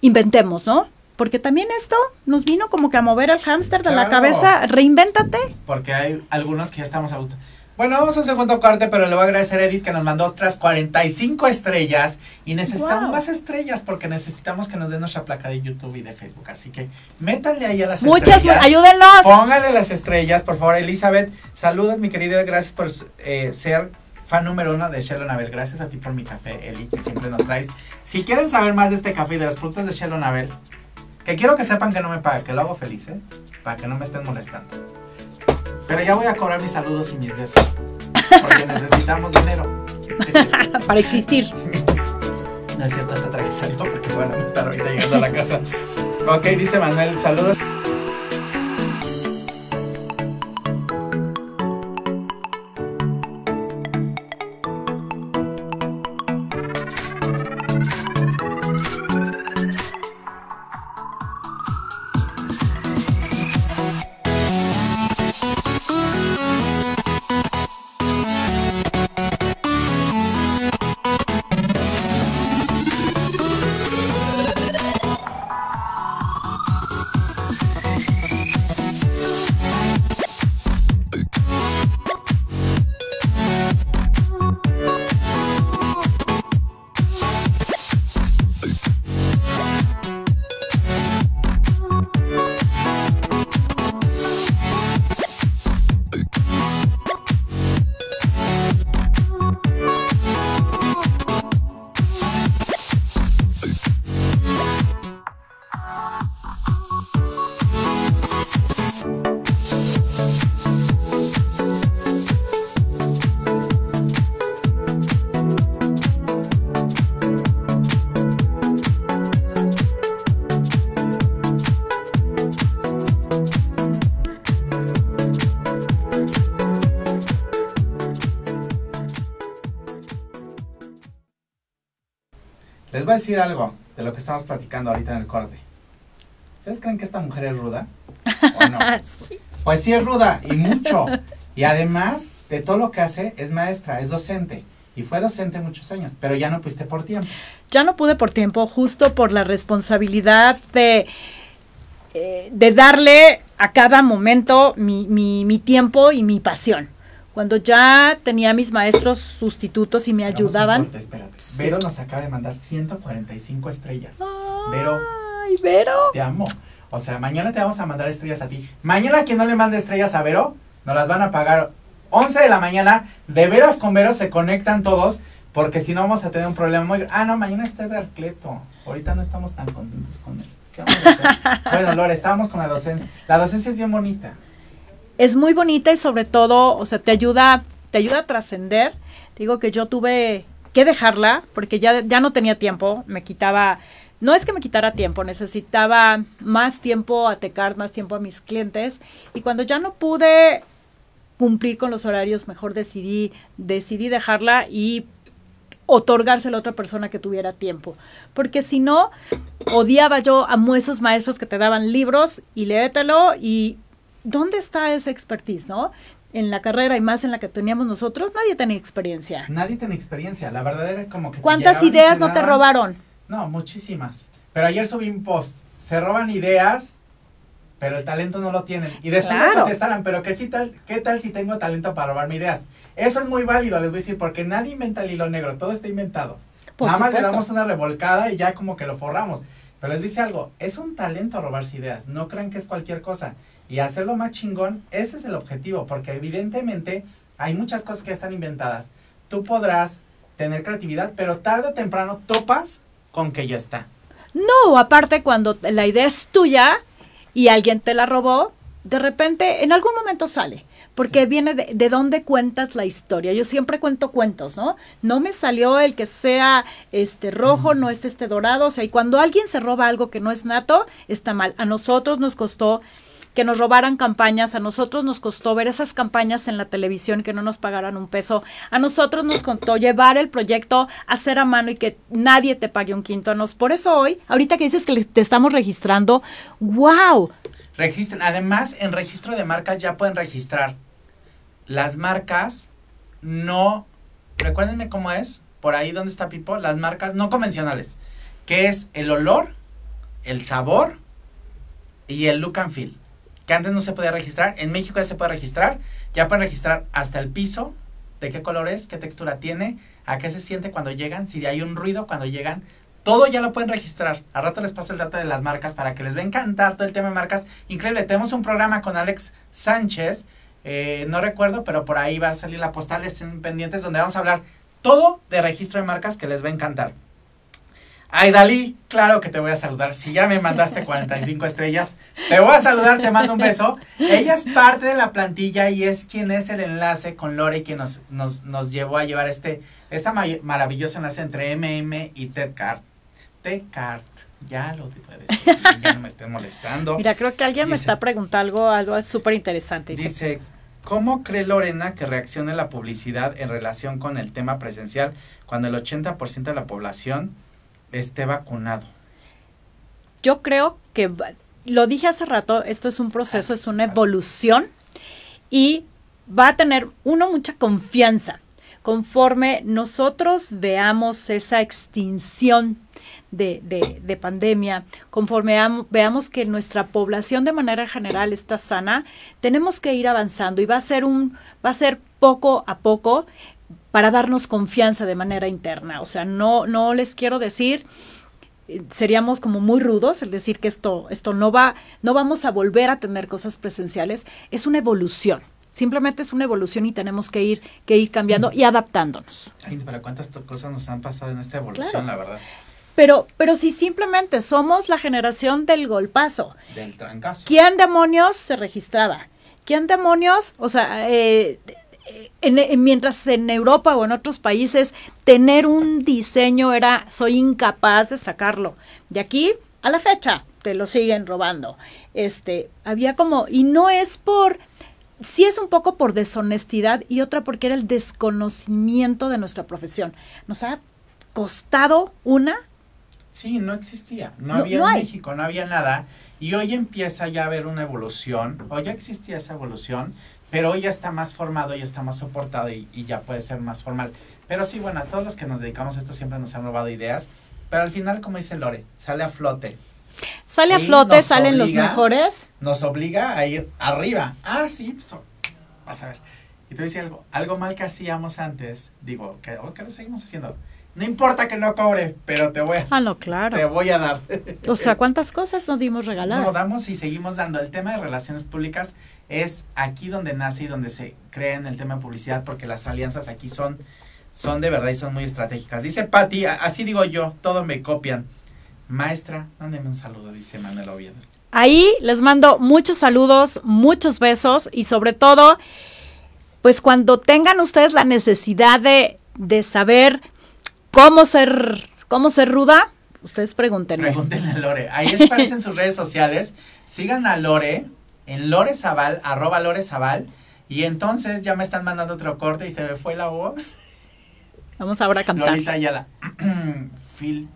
[SPEAKER 2] inventemos, ¿no? Porque también esto nos vino como que a mover al hámster de la cabeza, reinvéntate.
[SPEAKER 1] Porque hay algunos que ya estamos a gusto. Bueno, vamos a un segundo corte, pero le voy a agradecer a Edith que nos mandó otras 45 estrellas y necesitamos más estrellas porque necesitamos que nos den nuestra placa de YouTube y de Facebook. Así que métanle ahí a las
[SPEAKER 2] estrellas.
[SPEAKER 1] Muchas,
[SPEAKER 2] ayúdenlos.
[SPEAKER 1] Pónganle las estrellas, por favor, Elizabeth. Saludos, mi querido, gracias por eh, ser fan número uno de Shelo Nabel. Gracias a ti por mi café, Eli, que siempre nos traes. Si quieren saber más de este café y de las frutas de Shelo Nabel, que quiero que sepan que no me paga, que lo hago feliz, ¿eh? Para que no me estén molestando. Pero ya voy a cobrar mis saludos y mis besos. Porque necesitamos dinero.
[SPEAKER 2] Para existir.
[SPEAKER 1] No es cierto, hasta traje porque bueno, estar ahorita llegando a la casa. Ok, dice Manuel, saludos. Voy a decir algo de lo que estamos platicando ahorita en el corte. ¿Ustedes creen que esta mujer es ruda? ¿O no? Pues sí es ruda y mucho. Y además de todo lo que hace, es maestra, es docente. Y fue docente muchos años, pero ya no pudiste por tiempo.
[SPEAKER 2] Ya no pude por tiempo, justo por la responsabilidad de, eh, de darle a cada momento mi, mi, mi tiempo y mi pasión cuando ya tenía mis maestros sustitutos y me ayudaban.
[SPEAKER 1] Corte, espérate. Vero nos acaba de mandar 145 estrellas. Vero.
[SPEAKER 2] Ay, Vero.
[SPEAKER 1] Te amo. O sea, mañana te vamos a mandar estrellas a ti. Mañana quien no le mande estrellas a Vero, nos las van a pagar 11 de la mañana. De veras con Vero se conectan todos. Porque si no vamos a tener un problema muy... Ah, no, mañana está de Arcleto. Ahorita no estamos tan contentos con él. ¿Qué vamos a hacer? bueno, Lore, estábamos con la docencia. La docencia es bien bonita
[SPEAKER 2] es muy bonita y sobre todo, o sea, te ayuda, te ayuda a trascender. Digo que yo tuve que dejarla porque ya, ya no tenía tiempo, me quitaba, no es que me quitara tiempo, necesitaba más tiempo a tecar, más tiempo a mis clientes y cuando ya no pude cumplir con los horarios, mejor decidí, decidí dejarla y otorgárselo a otra persona que tuviera tiempo. Porque si no, odiaba yo a esos maestros que te daban libros y léetelo y ¿dónde está esa expertise, no? En la carrera y más en la que teníamos nosotros, nadie tenía experiencia.
[SPEAKER 1] Nadie tenía experiencia, la verdad era como que...
[SPEAKER 2] ¿Cuántas ideas no te robaron?
[SPEAKER 1] No, muchísimas. Pero ayer subí un post, se roban ideas, pero el talento no lo tienen. Y después me contestaran, pero ¿qué, si tal, ¿qué tal si tengo talento para robarme ideas? Eso es muy válido, les voy a decir, porque nadie inventa el hilo negro, todo está inventado. Nada más le damos una revolcada y ya como que lo forramos. Pero les dice algo, es un talento robarse ideas, no crean que es cualquier cosa y hacerlo más chingón, ese es el objetivo, porque evidentemente hay muchas cosas que están inventadas. Tú podrás tener creatividad, pero tarde o temprano topas con que ya está.
[SPEAKER 2] No, aparte cuando la idea es tuya y alguien te la robó, de repente en algún momento sale. Porque viene de, de dónde cuentas la historia. Yo siempre cuento cuentos, ¿no? No me salió el que sea este rojo, no es este dorado. O sea, y cuando alguien se roba algo que no es nato, está mal. A nosotros nos costó que nos robaran campañas, a nosotros nos costó ver esas campañas en la televisión que no nos pagaran un peso, a nosotros nos contó llevar el proyecto, hacer a mano y que nadie te pague un quinto. Nos, por eso hoy, ahorita que dices que te estamos registrando, wow.
[SPEAKER 1] Registren, además en registro de marcas ya pueden registrar. Las marcas no, recuérdenme cómo es, por ahí donde está Pipo, las marcas no convencionales, que es el olor, el sabor y el look and feel que antes no se podía registrar. En México ya se puede registrar. Ya pueden registrar hasta el piso, de qué color es, qué textura tiene, a qué se siente cuando llegan, si hay un ruido cuando llegan. Todo ya lo pueden registrar. A rato les paso el dato de las marcas para que les va a encantar todo el tema de marcas. Increíble, tenemos un programa con Alex Sánchez. Eh, no recuerdo, pero por ahí va a salir la postal. Estén pendientes donde vamos a hablar todo de registro de marcas que les va a encantar. Ay, Dalí, claro que te voy a saludar. Si ya me mandaste 45 estrellas, te voy a saludar, te mando un beso. Ella es parte de la plantilla y es quien es el enlace con Lore, quien nos, nos, nos llevó a llevar este, esta maravillosa enlace entre MM y TEDCART. TEDCART, ya lo te puedes decir, ya no me estén molestando.
[SPEAKER 2] Mira, creo que alguien me está preguntando algo, algo súper interesante.
[SPEAKER 1] Dice, ¿cómo cree Lorena que reaccione la publicidad en relación con el tema presencial cuando el 80% de la población esté vacunado?
[SPEAKER 2] Yo creo que, lo dije hace rato, esto es un proceso, es una evolución y va a tener uno mucha confianza conforme nosotros veamos esa extinción de, de, pandemia, conforme veamos que nuestra población de manera general está sana, tenemos que ir avanzando y va a ser un, va a ser poco a poco para darnos confianza de manera interna. O sea, no, no les quiero decir, eh, seríamos como muy rudos el decir que esto, esto no va, no vamos a volver a tener cosas presenciales. Es una evolución. Simplemente es una evolución y tenemos que ir, que ir cambiando y adaptándonos.
[SPEAKER 1] Ay, para cuántas cosas nos han pasado en esta evolución, la verdad.
[SPEAKER 2] Pero, pero si simplemente somos la generación del golpazo.
[SPEAKER 1] Del trancazo.
[SPEAKER 2] ¿Quién demonios se registraba? ¿Quién demonios? O sea, eh, mientras en Europa o en otros países tener un diseño era, soy incapaz de sacarlo. De aquí a la fecha te lo siguen robando. Este, había como, y no es por, sí es un poco por deshonestidad y otra porque era el desconocimiento de nuestra profesión. Nos ha costado una
[SPEAKER 1] Sí, no existía. No, había en México, no había nada. Y hoy empieza ya a haber una evolución. Hoy ya existía esa evolución, pero hoy ya está más formado, ya está más soportado y, ya puede ser más formal. Pero sí, bueno, a todos los que nos dedicamos a esto siempre nos han robado ideas. Pero al final, como dice Lore, sale a flote.
[SPEAKER 2] Sale a flote, salen los mejores.
[SPEAKER 1] Nos obliga a ir arriba. Ah, sí, pues, vas a ver. Y te decía algo, algo mal que hacíamos antes, digo, que, que lo seguimos haciendo no importa que no cobre, pero te voy a,
[SPEAKER 2] ah, no, claro.
[SPEAKER 1] te voy a dar.
[SPEAKER 2] O sea, ¿cuántas cosas nos dimos regalar?
[SPEAKER 1] No, damos y seguimos dando. El tema de relaciones públicas es aquí donde nace y donde se crea en el tema de publicidad, porque las alianzas aquí son, son de verdad y son muy estratégicas. Dice Patti, así digo yo, todo me copian. Maestra, mándeme un saludo, dice Manuel Oviedo.
[SPEAKER 2] Ahí les mando muchos saludos, muchos besos y sobre todo, pues cuando tengan ustedes la necesidad de, de saber ¿Cómo ser, cómo ser ruda? Ustedes pregúntenme.
[SPEAKER 1] Pregúntenle a Lore. Ahí aparecen sus redes sociales. Sigan a Lore en Lore Zaval, arroba Lore Zaval. Y entonces ya me están mandando otro corte y se me fue la voz.
[SPEAKER 2] Vamos ahora a cantar.
[SPEAKER 1] Lorita la Phil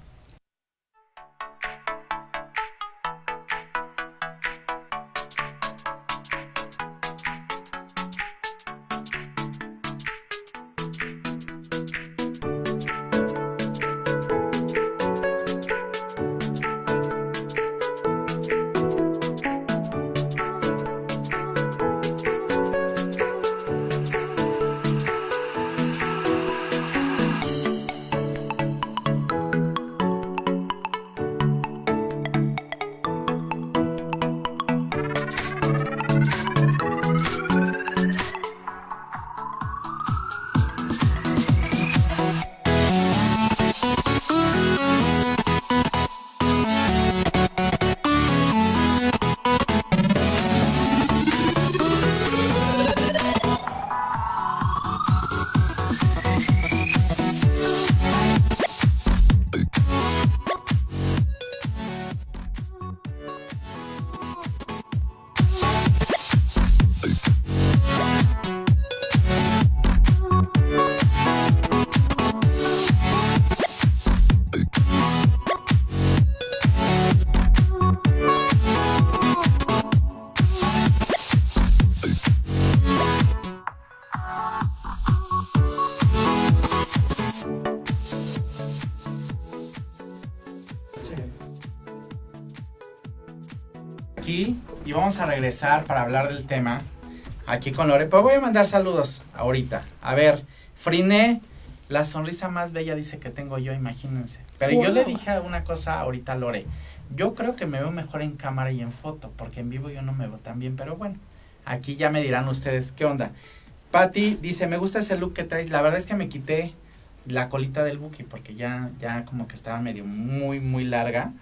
[SPEAKER 1] vamos a regresar para hablar del tema aquí con Lore. Pues voy a mandar saludos ahorita. A ver, Friné, la sonrisa más bella dice que tengo yo, imagínense. Pero yo le dije una cosa ahorita a Lore. Yo creo que me veo mejor en cámara y en foto, porque en vivo yo no me veo tan bien, pero bueno, aquí ya me dirán ustedes qué onda. Patty dice, me gusta ese look que traes. La verdad es que me quité la colita del buki porque ya, ya como que estaba medio muy, muy larga.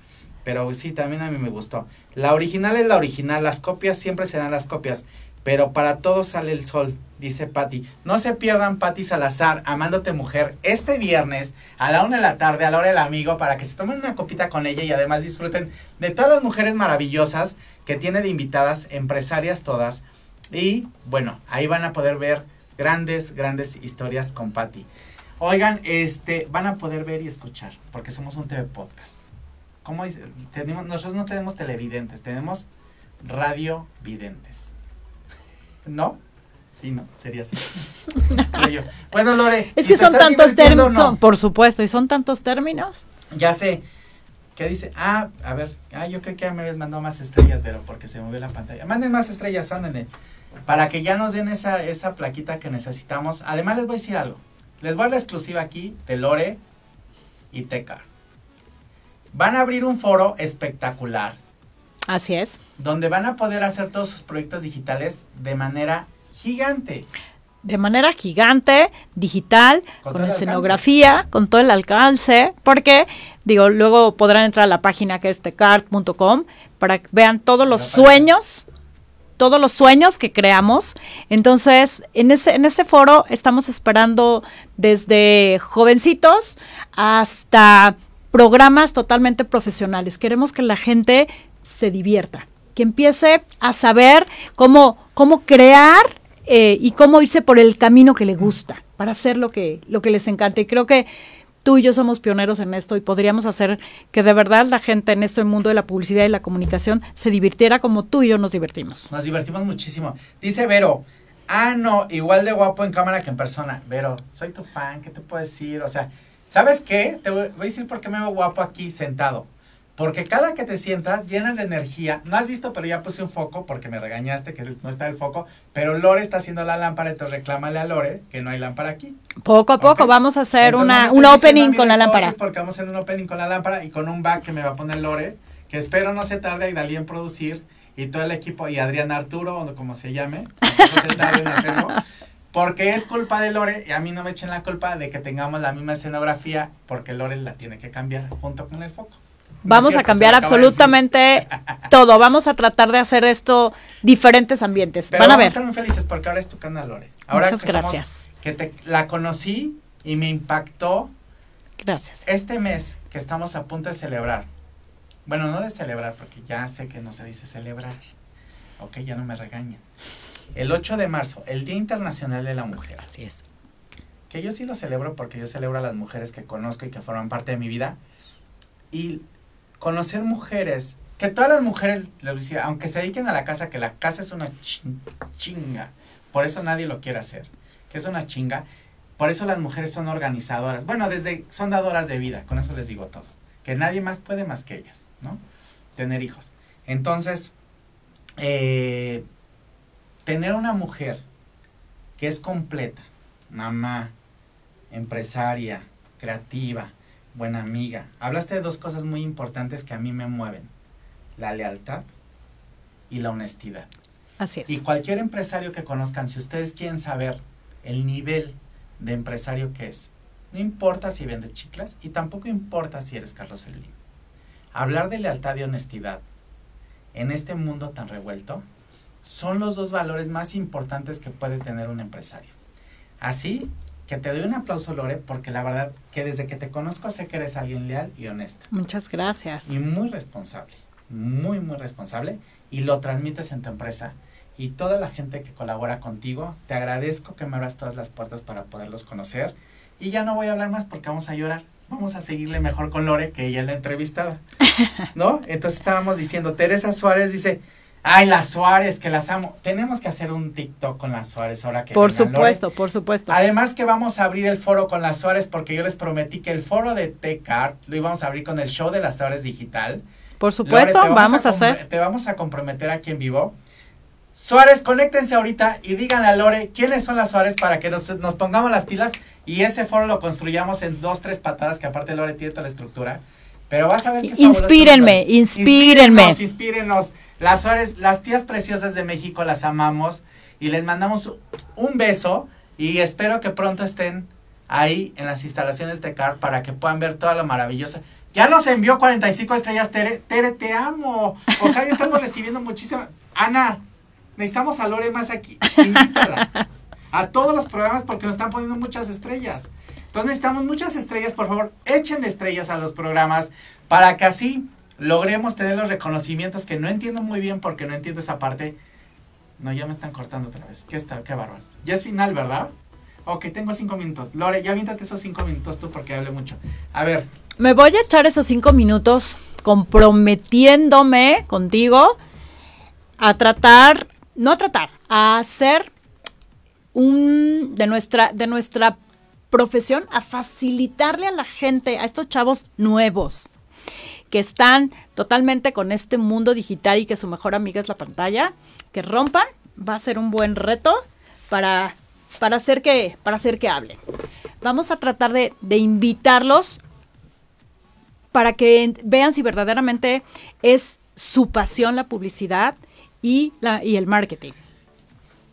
[SPEAKER 1] Pero sí, también a mí me gustó. La original es la original, las copias siempre serán las copias. Pero para todos sale el sol, dice Patti. No se pierdan Patti Salazar, Amándote Mujer, este viernes a la una de la tarde, a la hora del amigo, para que se tomen una copita con ella y además disfruten de todas las mujeres maravillosas que tiene de invitadas, empresarias todas. Y bueno, ahí van a poder ver grandes, grandes historias con Patti. Oigan, este, van a poder ver y escuchar, porque somos un TV podcast. ¿Cómo dice? Tenemos, nosotros no tenemos televidentes, tenemos radiovidentes. ¿No? Sí, no, sería así. bueno, Lore.
[SPEAKER 2] Es que son tantos términos. Por supuesto, y son tantos términos.
[SPEAKER 1] Ya sé. ¿Qué dice? Ah, a ver. Ah, yo creo que ya me habías mandado más estrellas, pero porque se movió la pantalla. Manden más estrellas, ándenle. Para que ya nos den esa, esa plaquita que necesitamos. Además, les voy a decir algo. Les voy a la exclusiva aquí de Lore y Tecar. Van a abrir un foro espectacular.
[SPEAKER 2] Así es.
[SPEAKER 1] Donde van a poder hacer todos sus proyectos digitales de manera gigante.
[SPEAKER 2] De manera gigante, digital, con, escenografía, con todo el alcance, porque, digo, luego podrán entrar a la página que es tecart.com para que vean todos los sueños, todos los sueños que creamos. Entonces, en ese, en ese foro estamos esperando desde jovencitos hasta programas totalmente profesionales. Queremos que la gente se divierta, que empiece a saber cómo, cómo crear eh, y cómo irse por el camino que le gusta para hacer lo que, lo que les encanta. Y creo que tú y yo somos pioneros en esto y podríamos hacer que de verdad la gente en este mundo de la publicidad y la comunicación se divirtiera como tú y yo nos divertimos.
[SPEAKER 1] Nos divertimos muchísimo. Dice Vero, ah, no, igual de guapo en cámara que en persona. Vero, soy tu fan, ¿qué te puedo decir? O sea, ¿sabes qué? Te voy a decir por qué me veo guapo aquí sentado. Porque cada que te sientas llenas de energía, no has visto, pero ya puse un foco porque me regañaste que no está el foco, pero Lore está haciendo la lámpara, entonces reclámale a Lore que no hay lámpara aquí.
[SPEAKER 2] Poco a poco vamos a hacer una, un opening con la lámpara.
[SPEAKER 1] Porque vamos a hacer un opening con la lámpara y con un back que me va a poner Lore, que espero no se tarde y Dalí en producir y todo el equipo y Adrián Arturo, o como se llame, no se tarde en hacerlo. Porque es culpa de Lore y a mí no me echen la culpa de que tengamos la misma escenografía porque Lore la tiene que cambiar junto con el foco.
[SPEAKER 2] Vamos a cambiar absolutamente todo. Vamos a tratar de hacer esto diferentes ambientes. Van a ver.
[SPEAKER 1] Estamos muy felices porque ahora es tu canal, Lore. Ahora
[SPEAKER 2] Muchas gracias.
[SPEAKER 1] que te, la conocí y me impactó.
[SPEAKER 2] Gracias.
[SPEAKER 1] Este mes que estamos a punto de celebrar. Bueno, no de celebrar porque ya sé que no se dice celebrar. Ok, ya no me regañan. El 8 de marzo, el Día Internacional de la Mujer.
[SPEAKER 2] Así es.
[SPEAKER 1] Que yo sí lo celebro porque yo celebro a las mujeres que conozco y que forman parte de mi vida. Y conocer mujeres, que todas las mujeres, aunque se dediquen a la casa, que la casa es una chinga, por eso nadie lo quiere hacer, que es una chinga, por eso las mujeres son organizadoras, bueno, desde son dadoras de vida, con eso les digo todo, que nadie más puede más que ellas, ¿no? Tener hijos. Entonces, eh, tener una mujer que es completa, mamá, empresaria, creativa, buena amiga. Hablaste de dos cosas muy importantes que a mí me mueven. La lealtad y la honestidad.
[SPEAKER 2] Así es.
[SPEAKER 1] Y cualquier empresario que conozcan, si ustedes quieren saber el nivel de empresario que es, no importa si vende chiclas y tampoco importa si eres Carlos Slim. Hablar de lealtad y honestidad en este mundo tan revuelto son los dos valores más importantes que puede tener un empresario. Así que te doy un aplauso, Lore, porque la verdad que desde que te conozco sé que eres alguien leal y honesta.
[SPEAKER 2] Muchas gracias.
[SPEAKER 1] Y muy responsable, muy, muy responsable, y lo transmites en tu empresa. Y toda la gente que colabora contigo, te agradezco que me abras todas las puertas para poderlos conocer. Y ya no voy a hablar más porque vamos a llorar. Vamos a seguirle mejor con Lore, que ella es la entrevistada. ¿No? Entonces estábamos diciendo, Teresa Suárez dice, Ay, las Suárez, que las amo. Tenemos que hacer un TikTok con las Suárez ahora que.
[SPEAKER 2] Por supuesto, por supuesto.
[SPEAKER 1] Además que vamos a abrir el foro con las Suárez porque yo les prometí que el foro de Tecart lo íbamos a abrir con el show de las Suárez digital.
[SPEAKER 2] Por supuesto, vamos, a, hacer.
[SPEAKER 1] Te vamos a comprometer aquí en vivo. Suárez, conéctense ahorita y digan a Lore quiénes son las Suárez para que nos, nos pongamos las pilas y ese foro lo construyamos en dos, tres patadas, que aparte Lore tiene toda la estructura. Pero vas a ver
[SPEAKER 2] qué Inspírenme, inspírenme.
[SPEAKER 1] Inspírenos, inspírenos. Las Suárez, las tías preciosas de México las amamos y les mandamos un beso y espero que pronto estén ahí en las instalaciones de CAR para que puedan ver toda la maravillosa. Ya nos envió 45 estrellas, Tere. Tere, te amo. O sea, ya estamos recibiendo muchísimas. Ana, necesitamos a Lore más aquí. Invítala. A todos los programas porque nos están poniendo muchas estrellas. Entonces necesitamos muchas estrellas, por favor, echen estrellas a los programas para que así logremos tener los reconocimientos que no entiendo muy bien porque no entiendo esa parte. No, ya me están cortando otra vez. ¿Qué está? Qué bárbaros. Ya es final, ¿verdad? Ok, tengo cinco minutos. Lore, ya víntate esos cinco minutos tú porque hablé mucho. A ver.
[SPEAKER 2] Me voy a echar esos cinco minutos comprometiéndome contigo a tratar, no a tratar, a hacer un de nuestra de nuestra profesión a facilitarle a la gente, a estos chavos nuevos que están totalmente con este mundo digital y que su mejor amiga es la pantalla, que rompan, va a ser un buen reto para, para, hacer, que, para hacer que hablen. Vamos a tratar de, de invitarlos para que vean si verdaderamente es su pasión la publicidad y, la, y el marketing.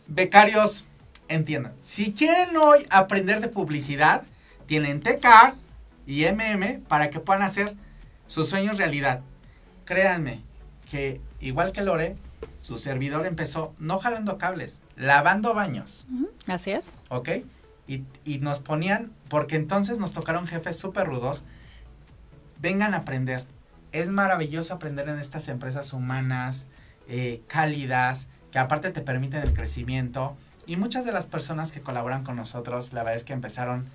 [SPEAKER 1] Becarios, entiendan, si quieren hoy aprender de publicidad, tienen TCART y MM para que puedan hacer sus sueños realidad. Créanme que igual que Lore, su servidor empezó no jalando cables, lavando baños.
[SPEAKER 2] Así es.
[SPEAKER 1] ¿Ok? Y, y nos ponían, porque entonces nos tocaron jefes súper rudos, vengan a aprender. Es maravilloso aprender en estas empresas humanas, eh, cálidas, que aparte te permiten el crecimiento y muchas de las personas que colaboran con nosotros, la verdad es que empezaron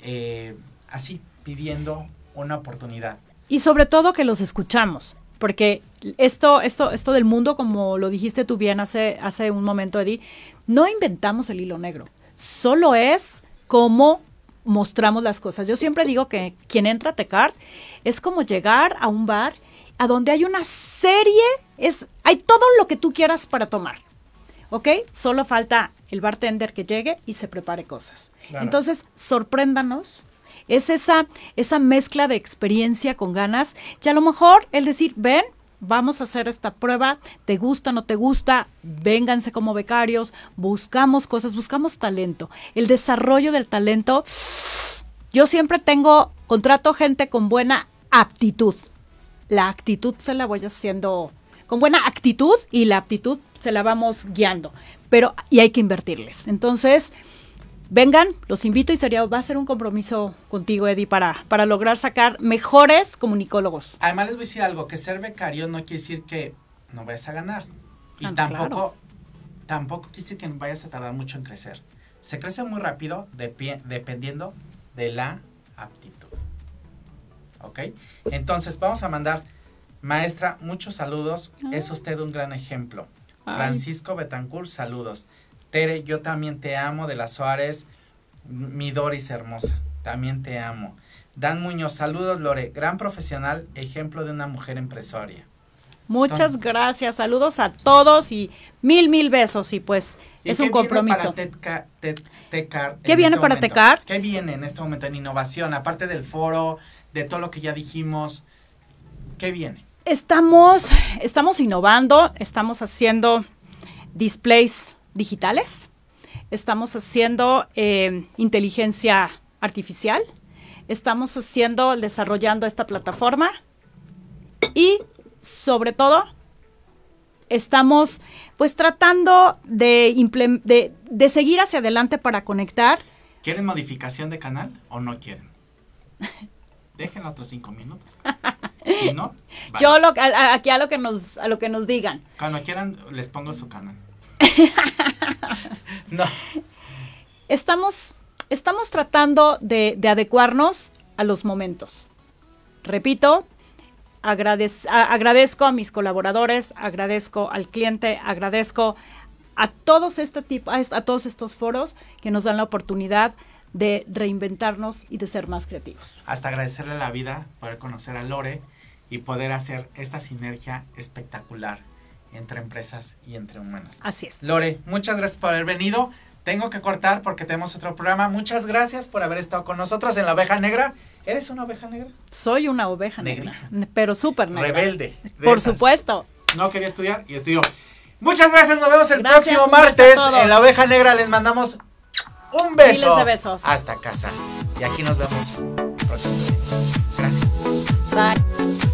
[SPEAKER 1] eh, así, pidiendo una oportunidad.
[SPEAKER 2] Y sobre todo que los escuchamos, porque esto, esto, esto del mundo, como lo dijiste tú bien hace, hace un momento, Eddie, no inventamos el hilo negro, solo es como mostramos las cosas. Yo siempre digo que quien entra a Tecard es como llegar a un bar a donde hay una serie, es, hay todo lo que tú quieras para tomar. ¿Ok? Solo falta el bartender que llegue y se prepare cosas. Entonces, sorpréndanos. Es esa, esa mezcla de experiencia con ganas. Y a lo mejor el decir, ven, vamos a hacer esta prueba, te gusta, no te gusta, vénganse como becarios, buscamos cosas, buscamos talento. El desarrollo del talento, yo siempre tengo, contrato gente con buena aptitud. La actitud se la voy haciendo con buena actitud y la aptitud se la vamos guiando, pero y hay que invertirles. Entonces, vengan, los invito y sería va a ser un compromiso contigo, Eddie, para, para lograr sacar mejores comunicólogos.
[SPEAKER 1] Además les voy a decir algo, que ser becario no quiere decir que no vayas a ganar. Y ah, tampoco, tampoco quiere decir que vayas a tardar mucho en crecer. Se crece muy rápido dependiendo de la aptitud. ¿Ok? Entonces vamos a mandar Maestra, muchos saludos. Es usted un gran ejemplo. Francisco Betancourt, saludos. Tere, yo también te amo. De las Suárez, mi Doris hermosa. También te amo. Dan Muñoz, saludos Lore. Gran profesional, ejemplo de una mujer empresaria.
[SPEAKER 2] Muchas gracias, saludos a todos y mil, mil besos y pues es un compromiso.
[SPEAKER 1] Viene para Tecar,
[SPEAKER 2] ¿Qué viene este para Tecar?
[SPEAKER 1] ¿Qué viene en este momento en innovación? Aparte del foro, de todo lo que ya dijimos, ¿qué viene?
[SPEAKER 2] Estamos, estamos innovando, estamos haciendo displays digitales, estamos haciendo eh, inteligencia artificial, estamos haciendo, desarrollando esta plataforma y sobre todo estamos pues tratando de, de, de seguir hacia adelante para conectar.
[SPEAKER 1] ¿Quieren modificación de canal o no quieren? Déjenlo otros cinco minutos. Si no,
[SPEAKER 2] Yo lo, aquí a lo que nos a lo que nos digan.
[SPEAKER 1] Cuando quieran les pongo su canal. no.
[SPEAKER 2] Estamos estamos tratando de, adecuarnos a los momentos. Repito, agradezco a mis colaboradores, agradezco al cliente, agradezco a todos este tipo, a, a todos estos foros que nos dan la oportunidad de reinventarnos y de ser más creativos.
[SPEAKER 1] Hasta agradecerle a la vida, poder conocer a Lore y poder hacer esta sinergia espectacular entre empresas y entre humanos.
[SPEAKER 2] Así es.
[SPEAKER 1] Lore, muchas gracias por haber venido. Tengo que cortar porque tenemos otro programa. Muchas gracias por haber estado con nosotros en la oveja negra. ¿Eres una oveja negra?
[SPEAKER 2] Soy una oveja negra, pero súper negra.
[SPEAKER 1] Rebelde.
[SPEAKER 2] Por supuesto.
[SPEAKER 1] No quería estudiar y estudió. Muchas gracias, nos vemos el próximo martes en la oveja negra. Les mandamos un beso.
[SPEAKER 2] Miles de besos.
[SPEAKER 1] Hasta casa. Y aquí nos vemos próximamente. Gracias.
[SPEAKER 2] Bye.